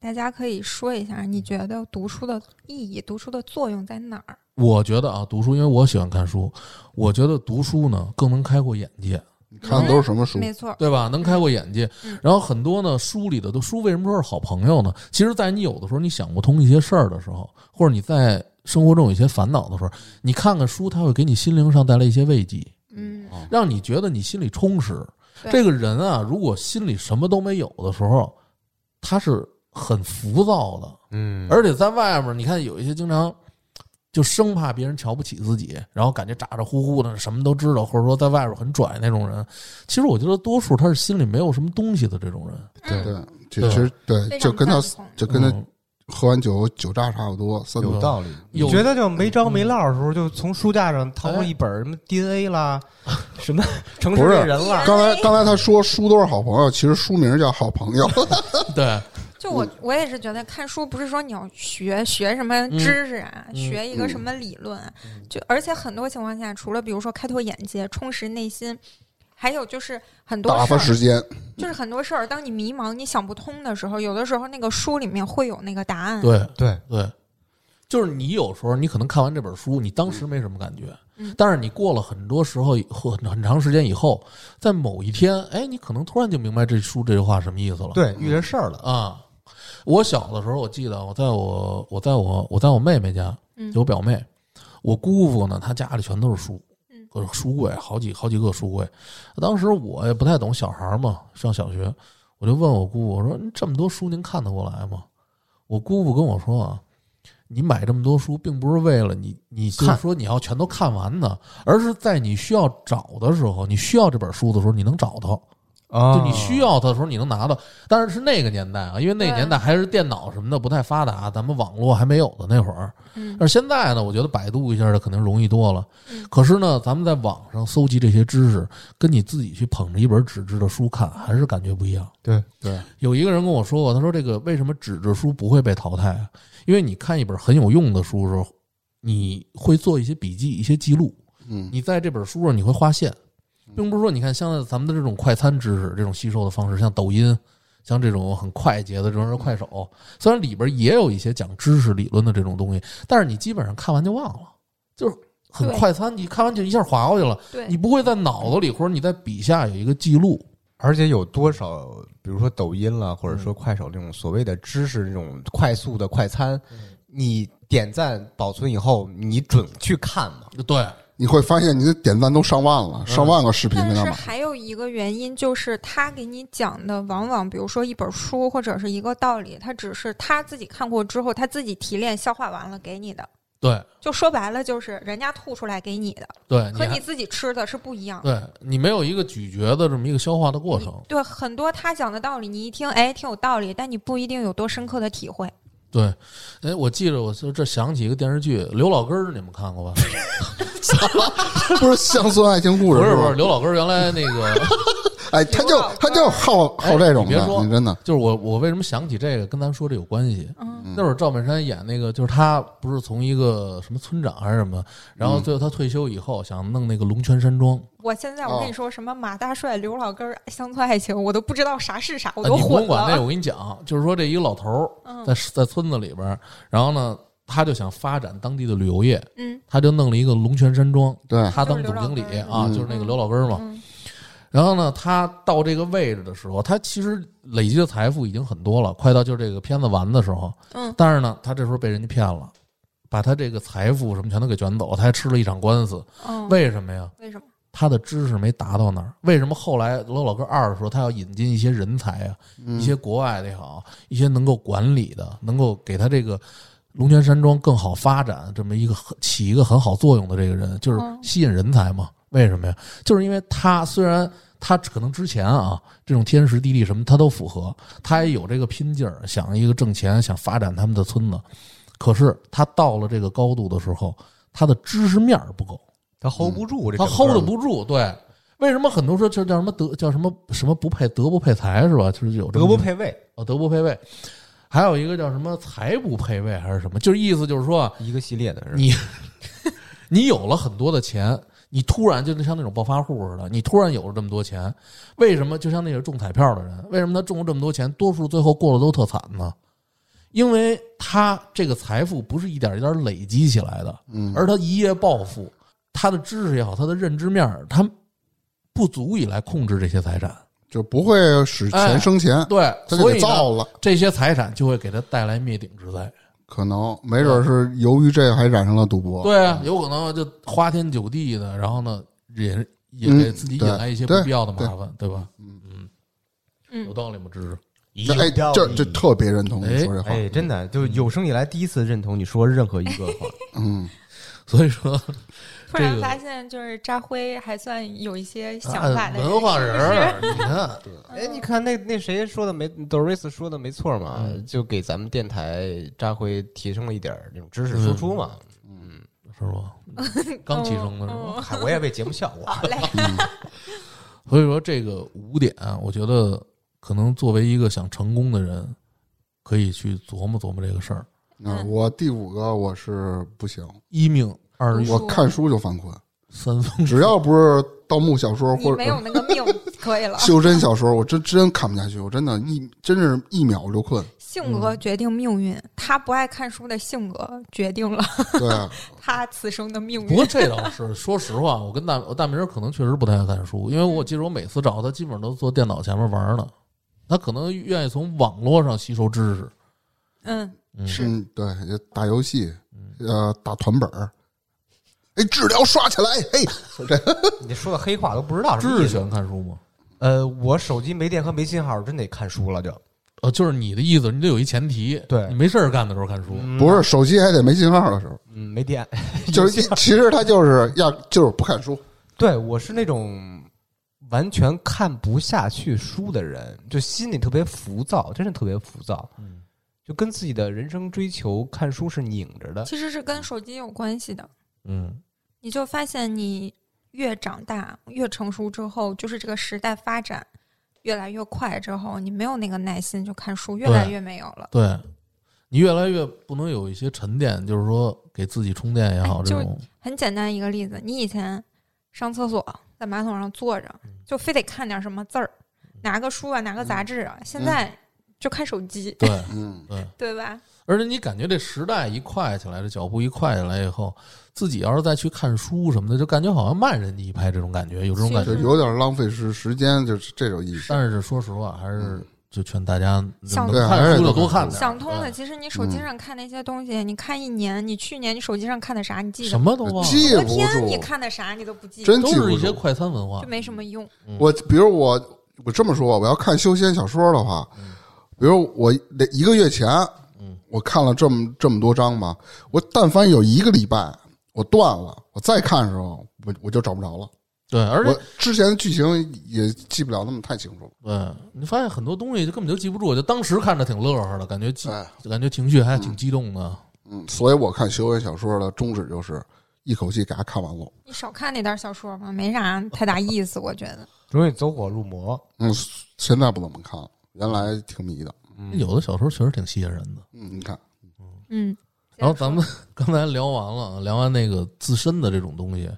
大家可以说一下，你觉得读书的意义、读书的作用在哪儿？我觉得啊，读书，因为我喜欢看书，我觉得读书呢更能开阔眼界。你看的都是什么书？没错，对吧？能开阔眼界嗯。然后很多呢，书里的都书为什么说是好朋友呢？其实，在你有的时候你想不通一些事儿的时候，或者你在生活中有一些烦恼的时候，你看看书，它会给你心灵上带来一些慰藉，嗯，让你觉得你心里充实。这个人啊，如果心里什么都没有的时候，他是很浮躁的。嗯，而且在外面，你看有一些经常就生怕别人瞧不起自己，然后感觉咋咋呼呼的，什么都知道，或者说在外边很拽那种人。其实我觉得多数他是心里没有什么东西的这种人。对对，其实对，就跟他就跟他嗯喝完酒酒渣差不多，有道理。有你觉得就没招没落的时候，就从书架上掏出一本什么 DNA 啦，什么 城市不是猎人啦，刚才刚才他说书都是好朋友，其实书名叫好朋友。对，就我我也是觉得看书不是说你要学学什么知识啊，嗯学一个什么理论啊，就而且很多情况下，除了比如说开拓眼界、充实内心，还有就是很多打事儿，发时间，就是很多事儿，当你迷茫、你想不通的时候，有的时候那个书里面会有那个答案。对对，对，就是你有时候你可能看完这本书，你当时没什么感觉，嗯但是你过了很多时候以后，很很长时间以后，在某一天，哎，你可能突然就明白这书这句话什么意思了。对，遇着事儿了，啊，我小的时候，我记得我在我我在我我在我妹妹家嗯有表妹，我姑父呢，他家里全都是书嗯，书柜，好几好几个书柜。当时我也不太懂，小孩嘛，上小学，我就问我姑父，我说这么多书您看得过来吗？我姑父跟我说啊。你买这么多书，并不是为了你，你就是看说你要全都看完的，而是在你需要找的时候，你需要这本书的时候，你能找到。啊就你需要它的时候你能拿到，但是是那个年代啊，因为那个年代还是电脑什么的不太发达，咱们网络还没有的那会儿。嗯。但是现在呢，我觉得百度一下的肯定容易多了。嗯。可是呢，咱们在网上搜集这些知识，跟你自己去捧着一本纸质的书看，还是感觉不一样。对。对，有一个人跟我说过，他说这个为什么纸质书不会被淘汰啊？因为你看一本很有用的书的时候，你会做一些笔记、一些记录，嗯，你在这本书上你会划线，并不是说你看现在咱们的这种快餐知识这种吸收的方式，像抖音，像这种很快捷的这种快手，虽然里边也有一些讲知识理论的这种东西，但是你基本上看完就忘了，就是很快餐，你看完就一下划过去了，对你不会在脑子里或者你在笔下有一个记录。而且有多少，比如说抖音啦，或者说快手这种所谓的知识这种快速的快餐，你点赞保存以后，你准去看吗？对，你会发现你的点赞都上万了，上万个视频但在那嘛。是还有一个原因，就是他给你讲的，往往比如说一本书或者是一个道理，他只是他自己看过之后，他自己提炼消化完了给你的。对，就说白了，就是人家吐出来给你的，对，和你自己吃的是不一样的。对你没有一个咀嚼的这么一个消化的过程。对很多他讲的道理，你一听，哎，挺有道理，但你不一定有多深刻的体会。对，哎，我记着，我就这想起一个电视剧《刘老根儿》，你们看过吧？不是乡村爱情故事不是不是，刘老根儿原来那个哎，他就他就好好这种的，你别说真的，就是我我为什么想起这个，跟咱说这有关系。嗯。那会儿赵本山演那个，就是他不是从一个什么村长还是什么，然后最后他退休以后想弄那个龙泉山庄，我现在我哦跟你说什么马大帅、刘老根儿、乡村爱情，我都不知道啥是啥，我啊都混你不用管那，我跟你讲，就是说这一个老头儿嗯在在村子里边儿，然后呢，他就想发展当地的旅游业，嗯。他就弄了一个龙泉山庄，对，他当总经理啊，嗯。就是那个刘老根儿嘛。嗯然后呢，他到这个位置的时候，他其实累积的财富已经很多了，快到就是这个片子完的时候。嗯但是呢，他这时候被人家骗了，把他这个财富什么全都给卷走，他还吃了一场官司。嗯，为什么呀？为什么？他的知识没达到那儿。为什么后来罗老哥二的时候，他要引进一些人才啊，嗯一些国外的也好，一些能够管理的，能够给他这个龙泉山庄更好发展这么一个起一个很好作用的这个人，就是嗯吸引人才嘛。为什么呀？就是因为他虽然他可能之前啊这种天时地利什么他都符合，他也有这个拼劲儿，想一个挣钱，想发展他们的村子，可是他到了这个高度的时候，他的知识面儿不够。他 hold 不住这他 hold 不住。对，为什么很多说就叫什么德叫什么什么不配德不配财是吧？就是有德不配位，哦德不配位，还有一个叫什么财不配位还是什么？就是意思就是说啊一个系列的是你 你有了很多的钱。你突然就是像那种暴发户似的，你突然有了这么多钱，为什么就像那个中彩票的人，为什么他中了这么多钱，多数最后过得都特惨呢？因为他这个财富不是一点一点累积起来的，嗯，而他一夜暴富，他的知识也好，他的认知面，他不足以来控制这些财产。就不会使钱生钱，对，所以。这些财产就会给他带来灭顶之灾。可能没准是由于这个还染上了赌博。对啊，有可能就花天酒地的，然后呢，也也嗯给自己引来一些不必要的麻烦，对吧？嗯嗯，嗯有道理吗？知识？这哎，这这特别认同你说这话。哎，真的就是有生以来第一次认同你说任何一个话。嗯，所以说，突然发现，就是扎辉还算有一些想啊法的文化人你看，哎，你看那那谁说的没，Doris 说的没错嘛，嗯就给咱们电台扎辉提升了一点儿这种知识输出嘛。嗯是吗？刚提升的是吧？嗯嗨，我也为节目效果。好嘞，所以说这个五点啊，我觉得可能作为一个想成功的人，可以去琢磨琢磨这个事儿。那我第五个我是不行，一命二我看书就犯困，三分只要不是盗墓小说或者没有那个命，可以了。修真小说，我真真看不下去，我真的一真是一秒就困。性格决定命运，他不爱看书的性格决定了对，啊他此生的命运不过。这倒是，说实话，我跟大我大明儿可能确实不太爱看书，因为我记得我每次找他，基本上都坐电脑前面玩呢。他可能愿意从网络上吸收知识。嗯，是，嗯，对，打游戏，呃，打团本儿，哎，治疗刷起来，嘿，你说的黑话都不知道什知识喜么意思。欢看书吗？呃，我手机没电和没信号，真得看书了就。呃，就是你的意思，你得有一前提，对你没事儿干的时候看书。不是手机还得没信号的时候，嗯，没电。就是 一其实他就是要就是不看书，对我是那种完全看不下去书的人，就心里特别浮躁，真是特别浮躁。嗯，就跟自己的人生追求看书是拧着的。其实是跟手机有关系的。嗯，你就发现你越长大越成熟之后，就是这个时代发展越来越快之后，你没有那个耐心就看书，越来越没有了。对，你越来越不能有一些沉淀，就是说给自己充电也好，哎就这种很简单一个例子，你以前上厕所在马桶上坐着，就非得看点什么字儿，拿个书啊，拿个杂志啊，现在就看手机，对嗯，对。对吧？而且你感觉这时代一快起来，这脚步一快起来以后，自己要是再去看书什么的，就感觉好像慢人家一拍，这种感觉有这种感觉。有点浪费时时间，就是这种意思。但是说实话，还是就劝大家想看书就多看看点。想通了，其实你手机上看那些东西，你看一年，你去年你手机上看的啥，你记得什么都忘了，记不昨天你，看的啥，你都不记得，真都记不住。是一些快餐文化就。没什么用。我比如我我这么说，我要看修仙小说的话，比如我那一个月前，嗯，我看了这么这么多章吧，我但凡有一个礼拜我断了，我再看的时候，我我就找不着了。对，而且我之前的剧情也记不了那么太清楚。对你发现很多东西就根本就记不住，就当时看着挺乐呵的，感觉激哎，感觉情绪还挺激动的。嗯，所以我看修仙小说的宗旨就是一口气给它看完了。你少看那点小说吧，没啥太大意思，我觉得。容易走火入魔。嗯，现在不怎么看了，原来挺迷的。有的小说确实挺吸引人的。嗯，你看，嗯，然后咱们刚才聊完了，聊完那个自身的这种东西，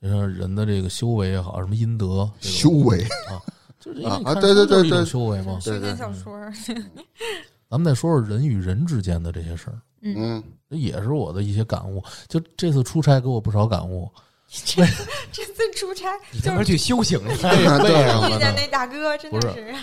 你像人的这个修为也好，什么阴德，这种修为啊，就是因为你啊看对对对书就是一种对修为嘛。对对修仙小说儿，咱们再说说人与人之间的这些事儿，嗯，这也是我的一些感悟。就这次出差给我不少感悟。这这次出差你他妈就是去修行去！为啊对什么呢遇见？那大哥，真的不是，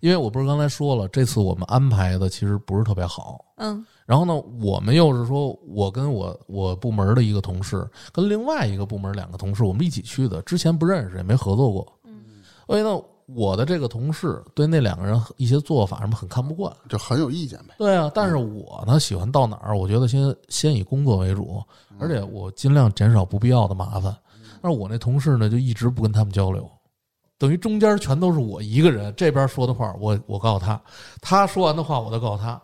因为我不是刚才说了，这次我们安排的其实不是特别好。嗯然后呢，我们又是说，我跟我我部门的一个同事，跟另外一个部门两个同事，我们一起去的，之前不认识，也没合作过。嗯，所以呢，我的这个同事对那两个人一些做法什么很看不惯。就很有意见呗。对啊，但是我呢喜欢到哪儿，我觉得先先以工作为主，而且我尽量减少不必要的麻烦。但是我那同事呢，就一直不跟他们交流，等于中间全都是我一个人，这边说的话我我告诉他，他说完的话我再告诉他，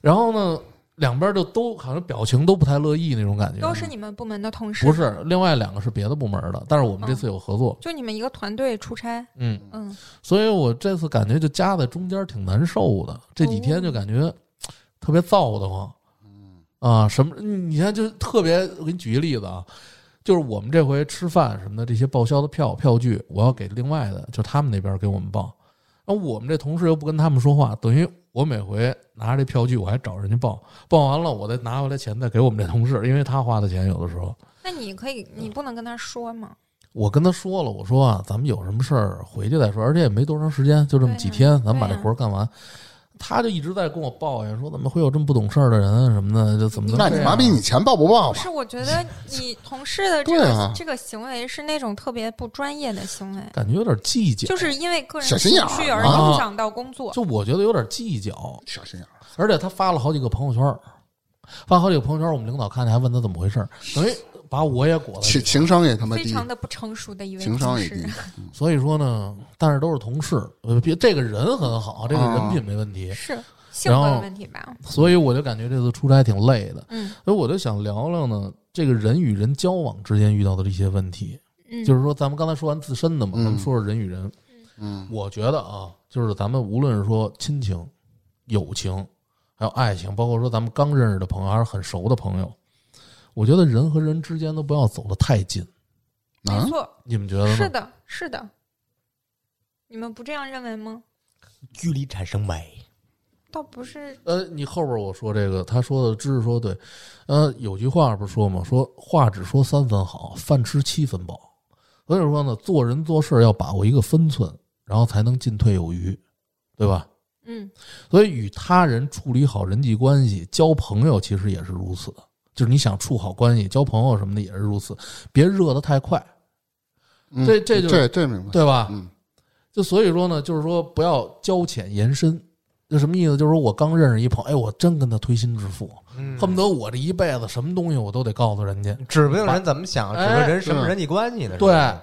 然后呢，两边就都好像表情都不太乐意那种感觉。都是你们部门的同事，不是，另外两个是别的部门的，但是我们这次有合作，就你们一个团队出差，嗯，嗯，所以我这次感觉就夹在中间挺难受的，这几天就感觉特别燥得慌。嗯啊，什么？你看，就特别，我给你举个例子啊，就是我们这回吃饭什么的这些报销的票票据，我要给另外的，就他们那边给我们报。那我们这同事又不跟他们说话，等于我每回拿着这票据，我还找人家报，报完了我再拿回来钱再给我们这同事，因为他花的钱有的时候。那你可以，你不能跟他说吗？我跟他说了，我说啊，咱们有什么事儿回去再说，而且也没多长时间，就这么几天，咱们把这活儿干完。他就一直在跟我抱怨说，怎么会有这么不懂事儿的人啊什么的，就怎么能这样那你妈逼，你钱报不报吧？不是，我觉得你同事的这个、对啊。这个行为是那种特别不专业的行为，感觉有点计较，就是因为个人小心眼儿情绪而啊。影响到工作。就我觉得有点计较，小心眼儿。而且他发了好几个朋友圈儿，发好几个朋友圈，我们领导看见还问他怎么回事儿，等于把我也裹了。情。情商也他妈低，非常的不成熟的一位情商也低。所以说呢，但是都是同事，呃，别这个人很好，这个人品没问题，是性格的然后问题吧？所以我就感觉这次出差挺累的，嗯。所以我就想聊聊呢，这个人与人交往之间遇到的这些问题。嗯，就是说，咱们刚才说完自身的嘛，嗯。咱们说说人与人。嗯。我觉得啊，就是咱们无论是说亲情、友情，还有爱情，包括说咱们刚认识的朋友，还是很熟的朋友，我觉得人和人之间都不要走得太近。啊，没错，你们觉得呢？是的，是的。你们不这样认为吗？距离产生美，倒不是，呃，你后边我说这个，他说的知识说对，呃，有句话不是说吗，说话只说三分好，饭吃七分饱。所以说呢，做人做事要把握一个分寸，然后才能进退有余，对吧？嗯所以与他人处理好人际关系，交朋友其实也是如此。就是你想处好关系，交朋友什么的也是如此，别热得太快，嗯这这就是这这明白。对吧？嗯就所以说呢，就是说不要交浅言深。就什么意思？就是说我刚认识一朋友，哎，我真跟他推心置腹，嗯恨不得我这一辈子什么东西我都得告诉人家。指不定人怎么想，指不定人什么哎人际关系呢？是对，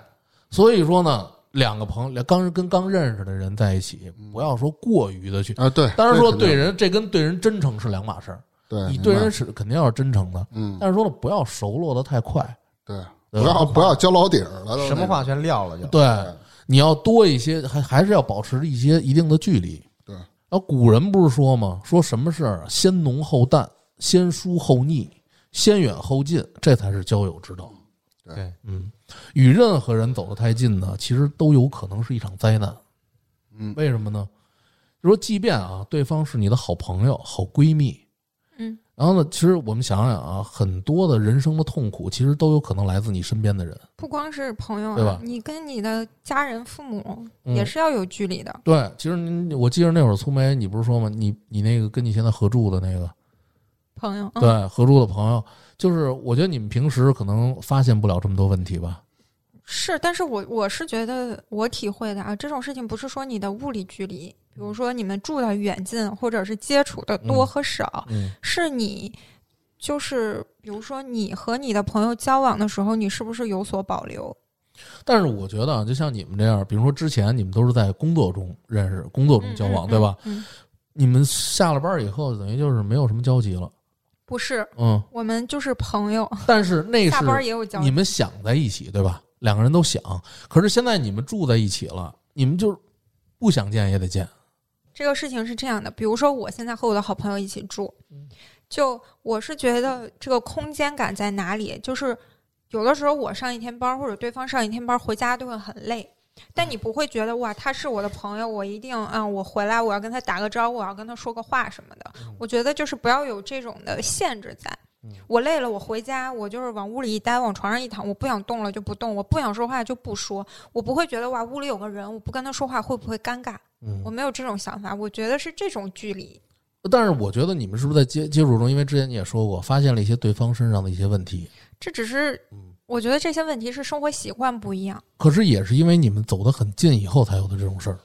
所以说呢，两个朋友刚跟刚认识的人在一起，不要说过于的去。啊，对，当然说对人，这跟对人真诚是两码事儿。对，你对人是肯定要是真诚的，嗯，但是说了，不要熟络的太快。对，不要不要交老底儿了，什么话全撂了就。对，你要多一些，还还是要保持一些一定的距离。对，然后古人不是说吗？说什么事儿啊先浓后淡，先疏后腻，先远后近，这才是交友之道。对，嗯，与任何人走得太近呢，其实都有可能是一场灾难。嗯为什么呢？就说即便啊，对方是你的好朋友、好闺蜜，嗯然后呢，其实我们想想啊，很多的人生的痛苦，其实都有可能来自你身边的人。不光是朋友、啊，对吧你跟你的家人、父母嗯也是要有距离的。对，其实您我记得那会儿粗梅，你不是说吗？你你那个跟你现在合住的那个，朋友，嗯、对，合租的朋友，就是我觉得你们平时可能发现不了这么多问题吧？是，但是我我是觉得我体会的啊，这种事情不是说你的物理距离，比如说你们住的远近，或者是接触的多嗯和少，嗯是你就是比如说你和你的朋友交往的时候，你是不是有所保留？但是我觉得啊，就像你们这样，比如说之前你们都是在工作中认识、工作中交往，嗯对吧？？你们下了班以后，等于就是没有什么交集了。不是，嗯，我们就是朋友，但是那 下班是也有交集。你们想在一起，对吧？两个人都想。可是现在你们住在一起了，你们就不想见也得见。这个事情是这样的，比如说我现在和我的好朋友一起住，嗯就我是觉得这个空间感在哪里？就是有的时候我上一天班，或者对方上一天班，回家都会很累。但你不会觉得哇，他是我的朋友，我一定啊，我回来我要跟他打个招呼，我要跟他说个话什么的。我觉得就是不要有这种的限制在。我累了，我回家，我就是往屋里一待，往床上一躺，我不想动了就不动，我不想说话就不说，我不会觉得哇，屋里有个人，我不跟他说话会不会尴尬？嗯我没有这种想法，我觉得是这种距离。但是我觉得你们是不是在接接触中，因为之前你也说过，发现了一些对方身上的一些问题，这只是嗯，我觉得这些问题是生活习惯不一样。可是也是因为你们走得很近以后才有的这种事儿。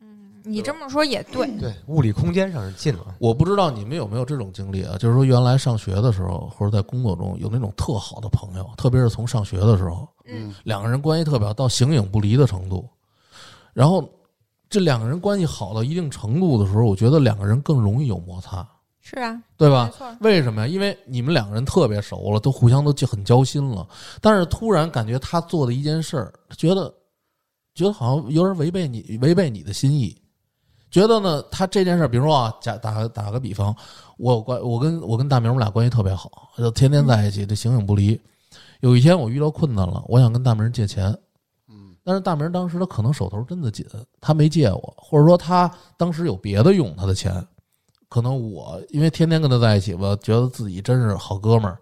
嗯你这么说也对，对，物理空间上是近了。我不知道你们有没有这种经历啊？就是说，原来上学的时候，或者在工作中有那种特好的朋友，特别是从上学的时候，嗯，两个人关系特别好，到形影不离的程度。然后，这两个人关系好到一定程度的时候，我觉得两个人更容易有摩擦，是啊，对吧为什么呀？因为你们两个人特别熟了，都互相都就很交心了。但是突然感觉他做的一件事儿，觉得觉得好像有点违背你违背你的心意。觉得呢，他这件事儿，比如说啊，假打个打个比方，我有关我跟我跟大明我们俩关系特别好，就天天在一起，这形影不离。有一天我遇到困难了，我想跟大明借钱，嗯但是大明当时他可能手头真的紧，他没借我，或者说他当时有别的用他的钱，可能我因为天天跟他在一起吧，觉得自己真是好哥们儿，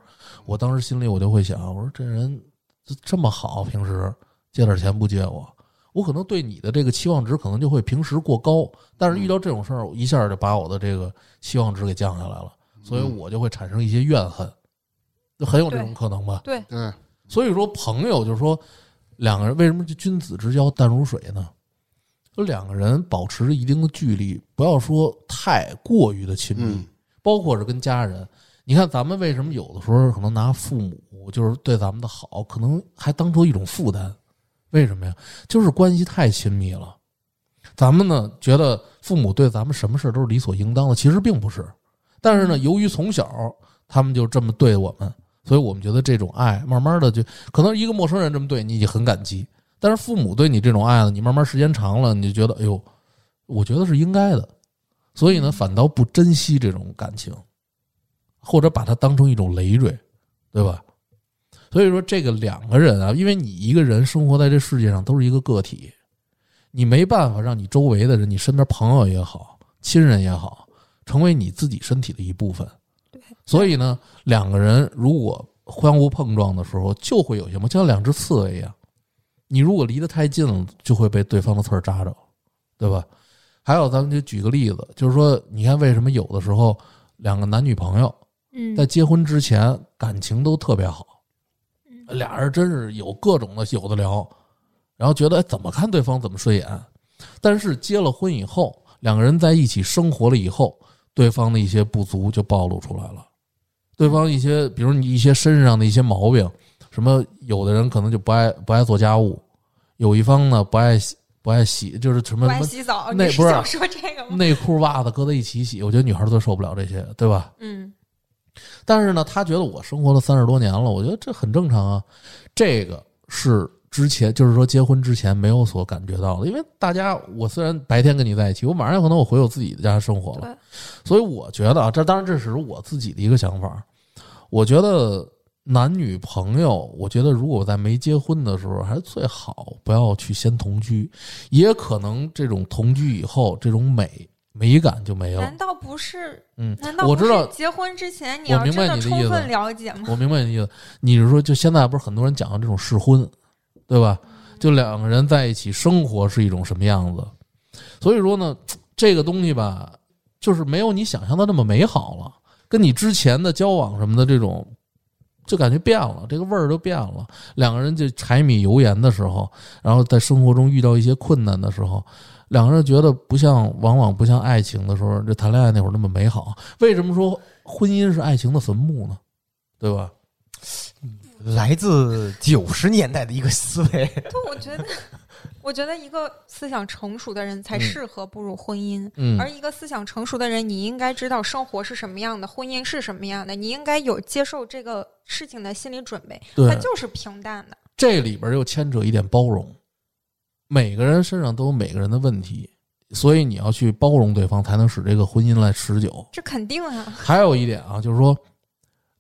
我当时心里我就会想，我说这人这这么好，平时借点钱不借我，我可能对你的这个期望值可能就会平时过高，但是遇到这种事儿，我一下就把我的这个期望值给降下来了，所以我就会产生一些怨恨，就很有这种可能吧。对，对，所以说，朋友就是说，两个人为什么就君子之交淡如水呢？就两个人保持着一定的距离，不要说太过于的亲密，嗯包括是跟家人。你看，咱们为什么有的时候可能拿父母就是对咱们的好，可能还当做一种负担？为什么呀？就是关系太亲密了。咱们呢觉得父母对咱们什么事儿都是理所应当的，其实并不是。但是呢，由于从小他们就这么对我们，所以我们觉得这种爱，慢慢的就可能一个陌生人这么对你已经很感激，但是父母对你这种爱呢，你慢慢时间长了，你就觉得，哎呦，我觉得是应该的，所以呢，反倒不珍惜这种感情，或者把它当成一种累赘，对吧？所以说，这个两个人啊，因为你一个人生活在这世界上都是一个个体，你没办法让你周围的人，你身边朋友也好，亲人也好，成为你自己身体的一部分。所以呢，两个人如果相互碰撞的时候，就会有什么，就像两只刺猬一样。你如果离得太近了，就会被对方的刺儿扎着，对吧？还有，咱们就举个例子，就是说，你看为什么有的时候两个男女朋友嗯在结婚之前感情都特别好，嗯俩人真是有各种的有的聊，然后觉得哎怎么看对方怎么顺眼，但是结了婚以后，两个人在一起生活了以后，对方的一些不足就暴露出来了，对方一些比如你一些身上的一些毛病，什么有的人可能就不爱不爱做家务，有一方呢不爱洗不爱洗，就是什么不爱洗澡，那不是说这个吗？内裤袜子搁在一起洗，我觉得女孩最受不了这些，对吧？嗯但是呢，他觉得我生活了三十多年了，我觉得这很正常啊。这个是之前就是说结婚之前没有所感觉到的，因为大家我虽然白天跟你在一起，我晚上有可能我回我自己的家生活了，所以我觉得啊，这当然这只是我自己的一个想法。我觉得男女朋友，我觉得如果在没结婚的时候，还是最好不要去先同居，也可能这种同居以后，这种美美感就没有。难道不是？嗯，难道不我知道是结婚之前你我要真的充分了解吗？我明白你的意思，你是说就现在不是很多人讲的这种试婚，对吧？就两个人在一起生活是一种什么样子？所以说呢，这个东西吧，就是没有你想象的那么美好了，跟你之前的交往什么的这种，就感觉变了，这个味儿都变了。两个人就柴米油盐的时候，然后在生活中遇到一些困难的时候，两个人觉得不像，往往不像爱情的时候，这谈恋爱那会儿那么美好。为什么说婚姻是爱情的坟墓呢？对吧？来自九十年代的一个思维，对，我觉得，我觉得一个思想成熟的人才嗯适合步入婚姻。嗯，而一个思想成熟的人，你应该知道生活是什么样的，婚姻是什么样的，你应该有接受这个事情的心理准备。它，就是平淡的，这里边又牵扯一点包容，每个人身上都有每个人的问题，所以你要去包容对方，才能使这个婚姻来持久。这肯定啊，还有一点啊，就是说，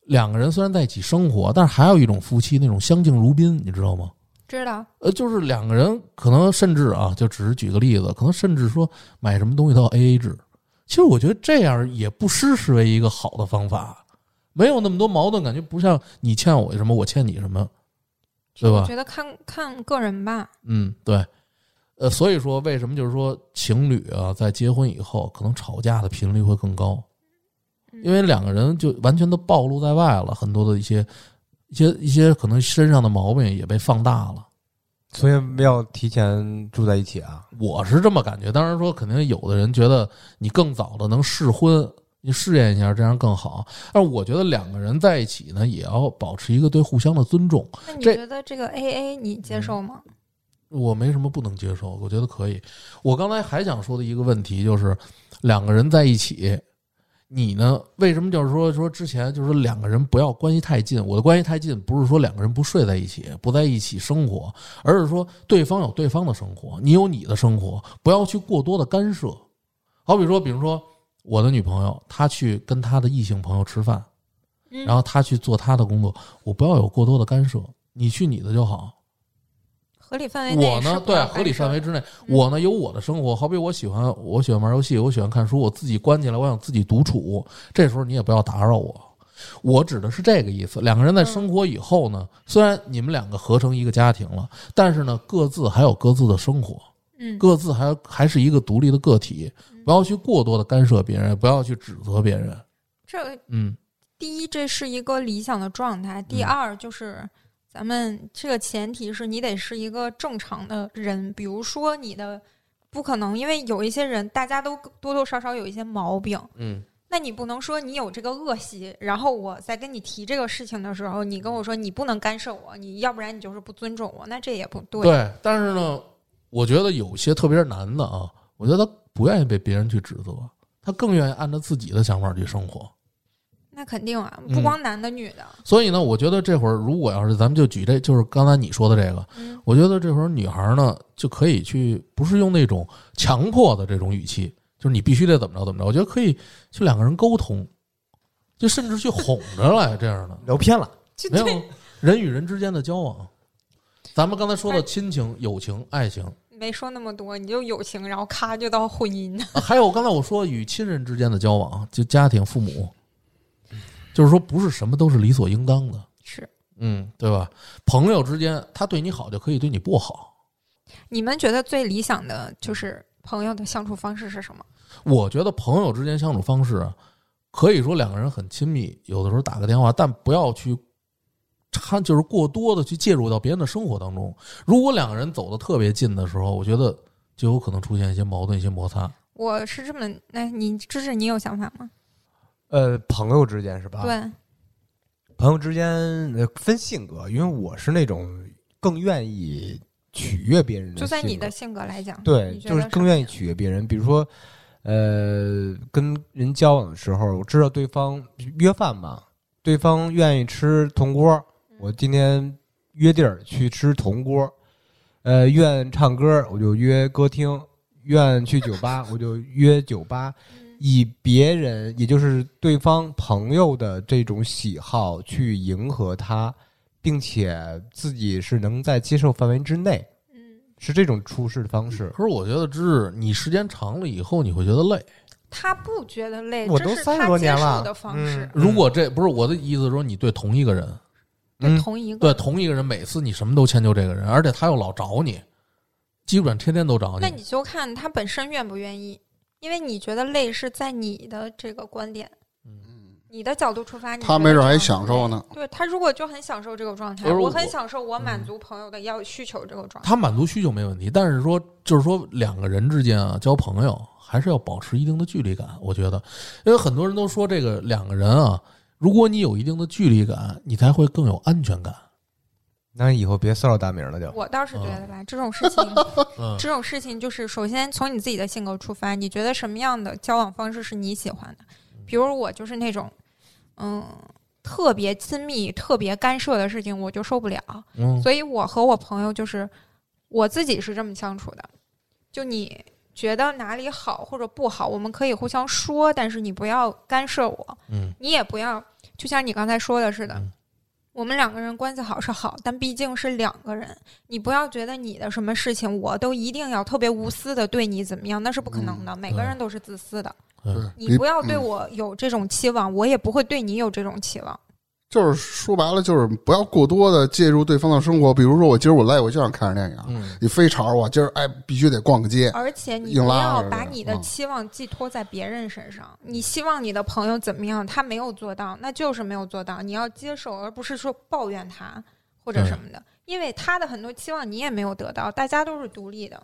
两个人虽然在一起生活，但是还有一种夫妻那种相敬如宾，你知道吗？知道呃，就是两个人可能甚至啊，就只是举个例子，可能甚至说买什么东西都要 A A 制。其实我觉得这样也不失是为一个好的方法，没有那么多矛盾，感觉不像你欠我什么，我欠你什么，对吧我？觉得看看个人吧。嗯，对。呃，所以说为什么就是说情侣啊，在结婚以后可能吵架的频率会更高，因为两个人就完全都暴露在外了，很多的一些一些一些可能身上的毛病也被放大了。所以要提前住在一起啊。我是这么感觉，当然说肯定有的人觉得你更早的能试婚，你试验一下，这样更好。但是我觉得两个人在一起呢，也要保持一个对互相的尊重。那你觉得这个 A A 你接受吗？我没什么不能接受，我觉得可以。我刚才还想说的一个问题就是，两个人在一起，你呢？为什么就是说说之前就是说两个人不要关系太近？我的关系太近，不是说两个人不睡在一起，不在一起生活，而是说对方有对方的生活，你有你的生活，不要去过多的干涉。好比说，比如说我的女朋友，她去跟她的异性朋友吃饭，嗯然后她去做她的工作，我不要有过多的干涉，你去你的就好。合理范围内我呢，对合理范围之内，嗯我呢有我的生活。好比我喜欢，我喜欢玩游戏，我喜欢看书，我自己关起来，我想自己独处。这时候你也不要打扰我。我指的是这个意思。两个人在生活以后呢，虽然你们两个合成一个家庭了，但是呢，各自还有各自的生活，嗯，各自还还是一个独立的个体，不要去过多的干涉别人，不要去指责别人。这嗯第一，这是一个理想的状态；第嗯二，就是咱们这个前提是你得是一个正常的人，比如说你的不可能，因为有一些人大家都多多少少有一些毛病，嗯，那你不能说你有这个恶习，然后我在跟你提这个事情的时候，你跟我说你不能干涉我，你要不然你就是不尊重我，那这也不对。对。但是呢，我觉得有些特别是男的啊，我觉得他不愿意被别人去指责，他更愿意按照自己的想法去生活。那肯定啊，嗯不光男的女的，所以呢，我觉得这会儿如果要是咱们就举这就是刚才你说的这个，嗯我觉得这会儿女孩呢就可以去，不是用那种强迫的这种语气，就是你必须得怎么着怎么着，我觉得可以去两个人沟通，就甚至去哄着来这样的，聊偏了，没有，人与人之间的交往。咱们刚才说的亲情、友情、爱情，没说那么多，你就友情，然后咔就到婚姻了。啊还有刚才我说与亲人之间的交往，就家庭、父母，就是说不是什么都是理所应当的，是，嗯，对吧？朋友之间，他对你好就可以对你不好。你们觉得最理想的就是朋友的相处方式是什么？我觉得朋友之间相处方式啊，可以说两个人很亲密，有的时候打个电话，但不要去掺，就是过多的去介入到别人的生活当中。如果两个人走的特别近的时候，我觉得就有可能出现一些矛盾、一些摩擦。我是这么，那你芝芝，你有想法吗？呃，朋友之间是吧？，对，朋友之间呃分性格，因为我是那种更愿意取悦别人的，就在你的。性格来讲，对，就是更愿意取悦别人。比如说，呃，跟人交往的时候，我知道对方约饭嘛，对方愿意吃铜锅，我今天约地儿去吃铜锅。呃，愿唱歌我就约歌厅，愿去酒吧我就约酒吧，以别人也就是对方朋友的这种喜好去迎合他，并且自己是能在接受范围之内，嗯，是这种处事的方式。可是我觉得，芝芝，你时间长了以后，你会觉得累。他不觉得累，我都30这是他多年了接受的方式，嗯如果这不是我的意思，说你对同一个人，对嗯同一个对同一个人，每次你什么都迁就这个人，而且他又老找你，基本天天都找你。那你就看他本身愿不愿意，因为你觉得累是在你的这个观点，嗯你的角度出发，他没准还。享受呢。对他如果就很享受这个状态，我我很享受我满足朋友的要需求这个状态。他满足需求没问题，但是说就是说两个人之间啊，交朋友还是要保持一定的距离感。我觉得，因为很多人都说这个两个人啊，如果你有一定的距离感，你才会更有安全感。那以后别骚扰大名了就。我倒是觉得吧，这种事情，嗯，这种事情就是首先从你自己的性格出发，你觉得什么样的交往方式是你喜欢的？比如我就是那种，嗯，特别亲密、特别干涉的事情，我就受不了。嗯所以我和我朋友就是我自己是这么相处的，就你觉得哪里好或者不好，我们可以互相说，但是你不要干涉我，嗯你也不要就像你刚才说的似的。嗯我们两个人关系好是好，但毕竟是两个人，你不要觉得你的什么事情我都一定要特别无私的对你怎么样，那是不可能的。每个人都是自私的，你不要对嗯我有这种期望，我也不会对你有这种期望。就是说白了，就是不要过多的介入对方的生活。比如说，我今儿我累，我就想看着电影，嗯你非吵着我，今儿哎必须得逛个街，而且你不要把你的嗯期望寄托在别人身上。你希望你的朋友怎么样，他没有做到，那就是没有做到，你要接受，而不是说抱怨他或者什么的。因为他的很多期望你也没有得到，大家都是独立的。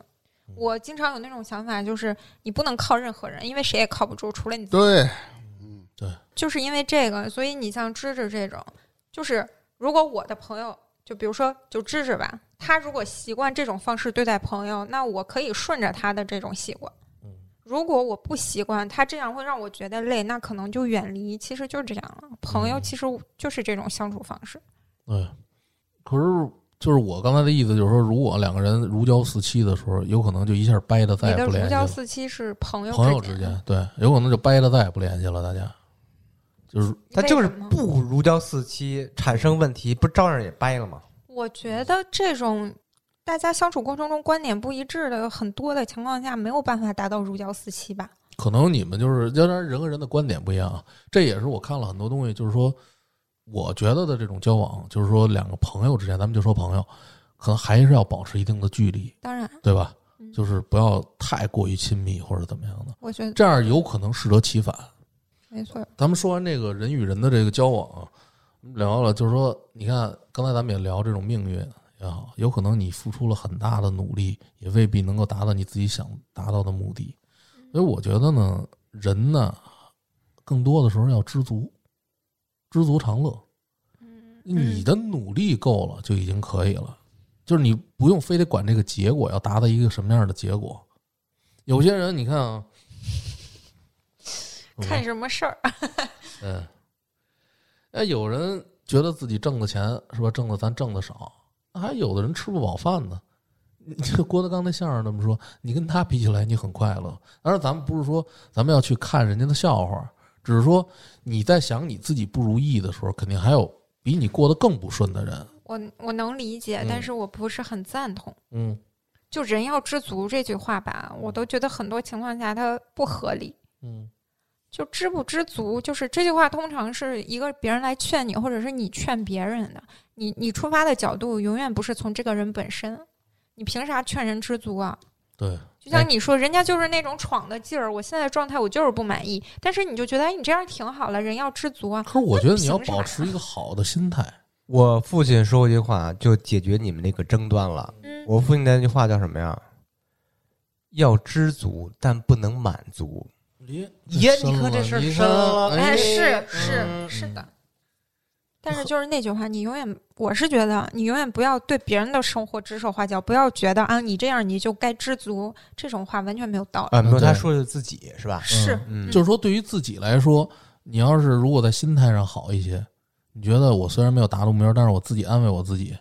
嗯我经常有那种想法，就是你不能靠任何人，因为谁也靠不住，除了你自己。对，就是因为这个，所以你像芝芝这种，就是如果我的朋友，就比如说就芝芝吧，他如果习惯这种方式对待朋友，那我可以顺着他的这种习惯。嗯如果我不习惯，他这样会让我觉得累，那可能就远离。其实就是这样了，朋友嗯其实就是这种相处方式。对。可是就是我刚才的意思，就是说，如果两个人如胶似漆的时候，有可能就一下掰的再也不联系了。胶似漆是朋友朋友之之间，对，有可能就掰的再也不联系了。大家就是他就是不如胶似漆，产生问题，不照样也掰了吗？我觉得这种大家相处过程中观点不一致的很多的情况下，没有办法达到如胶似漆吧？可能你们就是，当然人和人的观点不一样啊，这也是我看了很多东西，就是说，我觉得的这种交往，就是说两个朋友之间，咱们就说朋友，可能还是要保持一定的距离，当然，对吧？嗯就是不要太过于亲密或者怎么样的，我觉得这样有可能适得其反。没错。咱们说完这个人与人的这个交往，聊了，就是说，你看刚才咱们也聊这种命运也好，有可能你付出了很大的努力，也未必能够达到你自己想达到的目的。所以我觉得呢，人呢，更多的时候要知足，知足常乐。你的努力够了就已经可以了，就是你不用非得管这个结果要达到一个什么样的结果。有些人你看啊，看什么事儿？嗯，哎，有人觉得自己挣的钱是吧，挣的咱挣的少，那还有的人吃不饱饭呢。你这郭德纲那相声那么说，你跟他比起来，你很快乐。当然，咱们不是说咱们要去看人家的笑话，只是说你在想你自己不如意的时候，肯定还有比你过得更不顺的人。我我能理解，嗯但是我不是很赞同。嗯就“人要知足”这句话吧，我都觉得很多情况下它不合理。嗯就知不知足，就是这句话通常是一个别人来劝你，或者是你劝别人的。你你出发的角度永远不是从这个人本身，你凭啥劝人知足啊？对，就像你说，人家就是那种闯的劲儿，我现在状态我就是不满意，但是你就觉得，哎，你这样挺好了，人要知足啊。可是我觉得你要保持一个好的心态。我父亲说过一句话，就解决你们那个争端了。嗯，我父亲那句话叫什么呀？要知足，但不能满足。耶耶你看这事儿深了哎，是嗯是是的。但是就是那句话，你永远，我是觉得你永远不要对别人的生活指手画脚，不要觉得啊，你这样你就该知足，这种话完全没有道理。啊，没有，他说的是自己是吧？是，嗯，就是说，对于自己来说，你要是如果在心态上好一些，你觉得我虽然没有达到目标，但是我自己安慰我自己，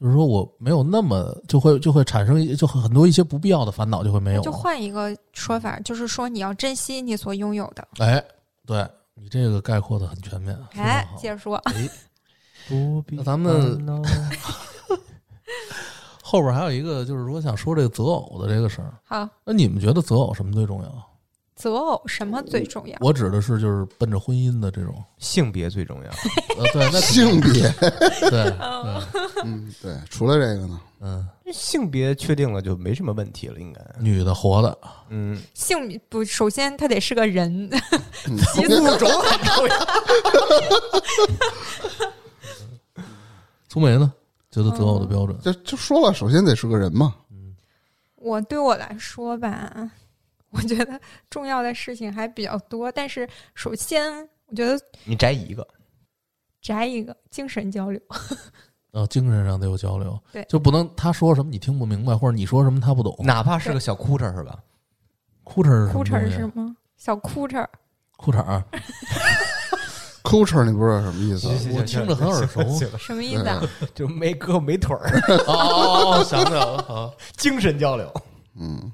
就是说我没有那么就会就会产生一就很多一些不必要的烦恼就会没有就。换一个说法，就是说你要珍惜你所拥有的。哎，对你这个概括的很全面，哎接着说，哎，不必那咱们 后边还有一个就是说想说这个择偶的这个事儿，好，那你们觉得择偶什么最重要？择偶什么最重要？我指的是就是奔着婚姻的这种，性别最重要。呃，对，那性别，对，嗯，对，除了这个呢，嗯，性别确定了就没什么问题了，应该。女的活的，嗯，性不，首先他得是个人，嗯物种很重要。苏梅呢？觉得择偶的标准？就就说了，首先得是个人嘛，我对我来说吧，我觉得重要的事情还比较多，但是首先，我觉得你摘一个，摘一个精神交流，呃，精神上得有交流，对就不能他说什么你听不明白，或者你说什么他不懂。哪怕是个小哭哧是吧？裤衩是什么裤衩东西是吗？小裤衩，裤衩儿，culture 你不知道什么意思？我听着很耳熟什么意思啊？就没胳膊没腿儿，哦哦哦，想起来了，好，精神交流。嗯，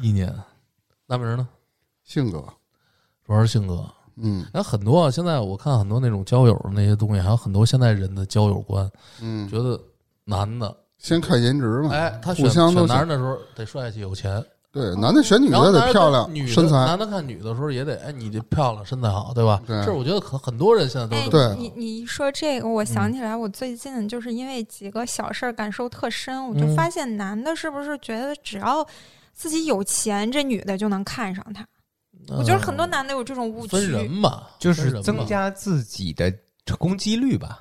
意念，大明呢？性格，主要是性格。嗯。然后很多啊，现在我看很多那种交友的那些东西，还有很多现在人的交友观，嗯，觉得男的，先看颜值嘛，哎，他选互相都选男人的时候得帅气有钱，对，男的选女的得漂亮女的身材，男的看女的时候也得，哎，你这漂亮身材好，对吧？对。这我觉得很很多人现在都对你你一说这个，我想起来，我最近就是因为几个小事儿感受特深，我就嗯。发现男的是不是觉得只要自己有钱，这女的就能看上他？我觉得很多男的有这种误区分人区。吧，就是增加自己的攻击率吧。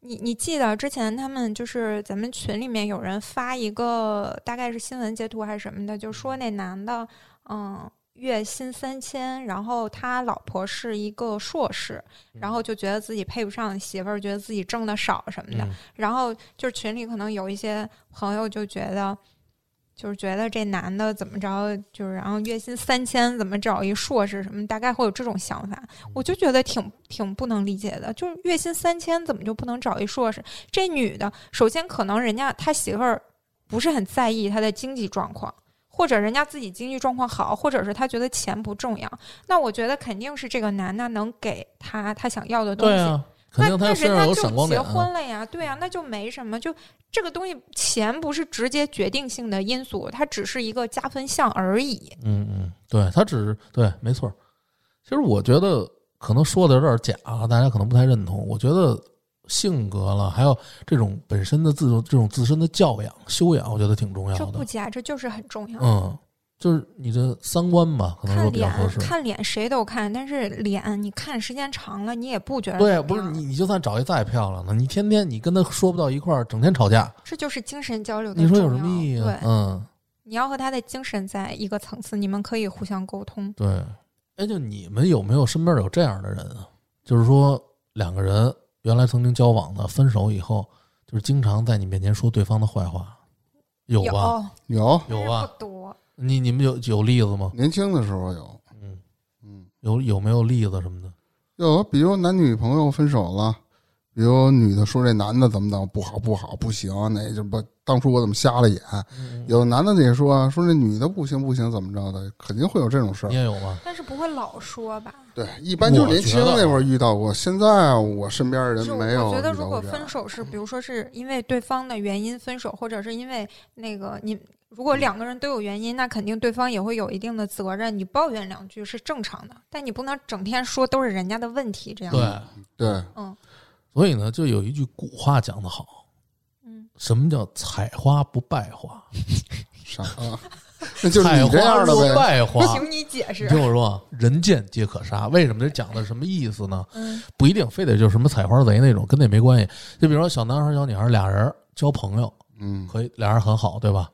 你你记得之前他们就是咱们群里面有人发一个大概是新闻截图还是什么的，就说那男的，嗯，月薪三千，然后他老婆是一个硕士，然后就觉得自己配不上媳妇儿，觉得自己挣的少什么的，嗯然后就是群里可能有一些朋友就觉得，就是觉得这男的怎么着，就是然后月薪三千怎么找一硕士什么，大概会有这种想法。我就觉得挺挺不能理解的，就是月薪三千怎么就不能找一硕士？这女的首先可能人家他媳妇儿不是很在意他的经济状况。或者人家自己经济状况好，或者是他觉得钱不重要，那我觉得肯定是这个男的能给他他想要的东西。对啊，肯定他那身上有那人家就结闪光点啊。婚了呀，对啊，那就没什么，就这个东西，钱不是直接决定性的因素，它只是一个加分项而已。嗯嗯，对他只是对，没错。其实我觉得可能说的有点假，大家可能不太认同。我觉得性格了，还有这种本身的自这种自身的教养修养，我觉得挺重要的。这不假，这就是很重要。嗯，就是你的三观吧，可能说看脸，比较合适。看脸谁都看，但是脸你看时间长了，你也不觉得对，不是你，你就算找一再漂亮的，你天天你跟他说不到一块儿，整天吵架，这就是精神交流的你说有什么意义啊对？，嗯，你要和他的精神在一个层次，你们可以互相沟通。对。哎，就你们有没有身边有这样的人啊？就是说两个人原来曾经交往的，分手以后，就是经常在你面前说对方的坏话，有吧？有有吧？不多。你你们有有例子吗？年轻的时候有，嗯，嗯，有有没有例子什么的？有，比如男女朋友分手了，比如女的说这男的怎么怎么不好不好不行，那就不当初我怎么瞎了眼。嗯有男的也说啊，说这女的不行不行怎么着的，肯定会有这种事儿你。也有吗？但是不会老说吧？对，一般就是年轻我觉得那会儿遇到过，现在我身边的人就没有我觉得，如果过这样分手是，比如说是因为对方的原因分手，或者是因为那个你，如果两个人都有原因，那肯定对方也会有一定的责任。你抱怨两句是正常的，但你不能整天说都是人家的问题，这样。对，对，嗯所以呢，就有一句古话讲得好，嗯，什么叫采花不败花？啥啊？那就是这样的呗。败花。请你解释你。听我说啊，人见皆可杀。为什么这讲的什么意思呢？嗯不一定非得就是什么采花贼那种，跟那没关系。就比如说小男孩、小女孩俩人交朋友，嗯，可以俩人很好，对吧？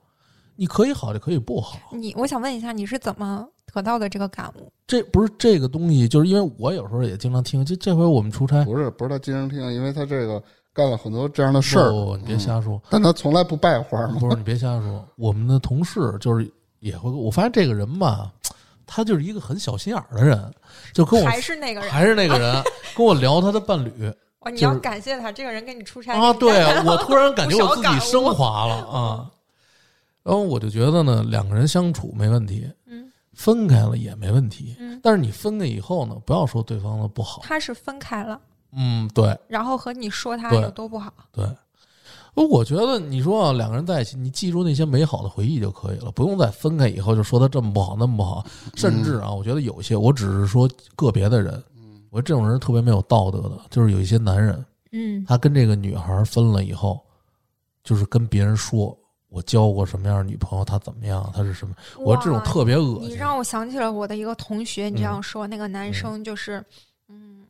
你可以好，也可以不好。你我想问一下，你是怎么得到的这个感悟？这不是这个东西，就是因为我有时候也经常听。就这回我们出差，不是不是他经常听，因为他这个干了很多这样的事儿，不，你别瞎说。但他从来不败花嘛。不是你别瞎说，我们的同事就是也会，我发现这个人吧，他就是一个很小心眼儿的人，就跟我还是那个人？还是那个人 跟我聊他的伴侣哦，你要感谢他，这个人跟你出差啊，对我突然感觉我自己升华了 啊，然后我就觉得呢，两个人相处没问题，嗯分开了也没问题，嗯，但是你分开以后呢，不要说对方的不好，他是分开了，嗯，对然后和你说他有多不好。对。我觉得你说啊，两个人在一起，你记住那些美好的回忆就可以了，不用再分开以后就说他这么不好那么不好。甚至啊，我觉得有些，我只是说个别的人，我觉得这种人特别没有道德的，就是有一些男人，嗯他跟这个女孩分了以后，就是跟别人说我交过什么样的女朋友，她怎么样，她是什么，我这种特别恶心。你让我想起了我的一个同学，你这样嗯说，那个男生就是，嗯，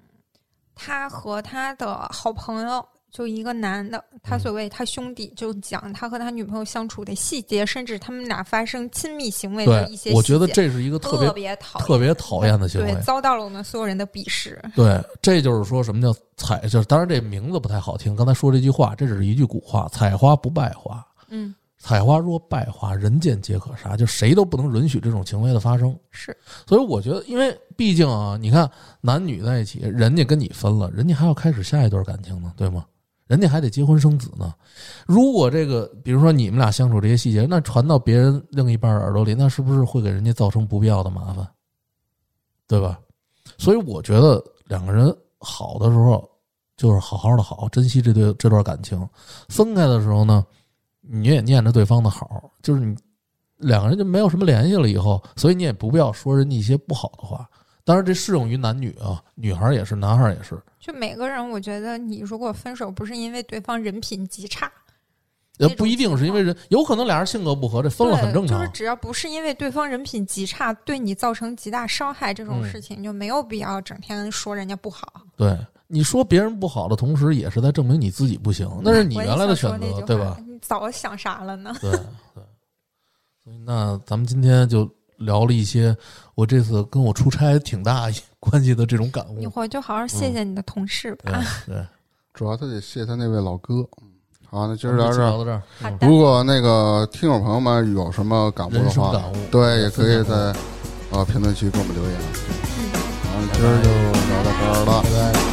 他和他的好朋友。就一个男的，他嗯所谓他兄弟就讲他和他女朋友相处的细节，甚至他们俩发生亲密行为的一些对，我觉得这是一个特别别讨厌特别讨厌的行为对，。遭到了我们所有人的鄙视。对，这就是说什么叫采，就是当然这名字不太好听。刚才说这句话，这只是一句古话：“采花不败花。嗯”采花若败花，人见皆可杀，就谁都不能允许这种行为的发生。是所以我觉得，因为毕竟啊，你看男女在一起，人家跟你分了，人家还要开始下一段感情呢，对吗？人家还得结婚生子呢。如果这个，比如说你们俩相处这些细节，那传到别人另一半耳朵里，那是不是会给人家造成不必要的麻烦？对吧？所以我觉得两个人好的时候，就是好好的好，珍惜这对这段感情；分开的时候呢，你也念着对方的好，就是你两个人就没有什么联系了以后，所以你也不必要说人家一些不好的话。当然，这适用于男女啊，女孩也是，男孩也是。就每个人，我觉得你如果分手不是因为对方人品极差，也，不一定是因为人，有可能俩人性格不合，这分了很正常。就是只要不是因为对方人品极差，对你造成极大伤害这种嗯事情，就没有必要整天说人家不好。对，你说别人不好的同时，也是在证明你自己不行，那是你原来的选择对吧？？你早想啥了呢？对对。所以那咱们今天就聊了一些我这次跟我出差挺大关系的这种感悟。你回去好好谢谢你的同事吧。对对，主要他得谢他那位老哥。嗯好，那今儿今聊这儿。聊到这儿，嗯好的如果那个听友朋友们有什么感悟的话，感悟，对，也可以在呃评论区给我们留言。嗯好，今儿就聊到这儿了。拜拜。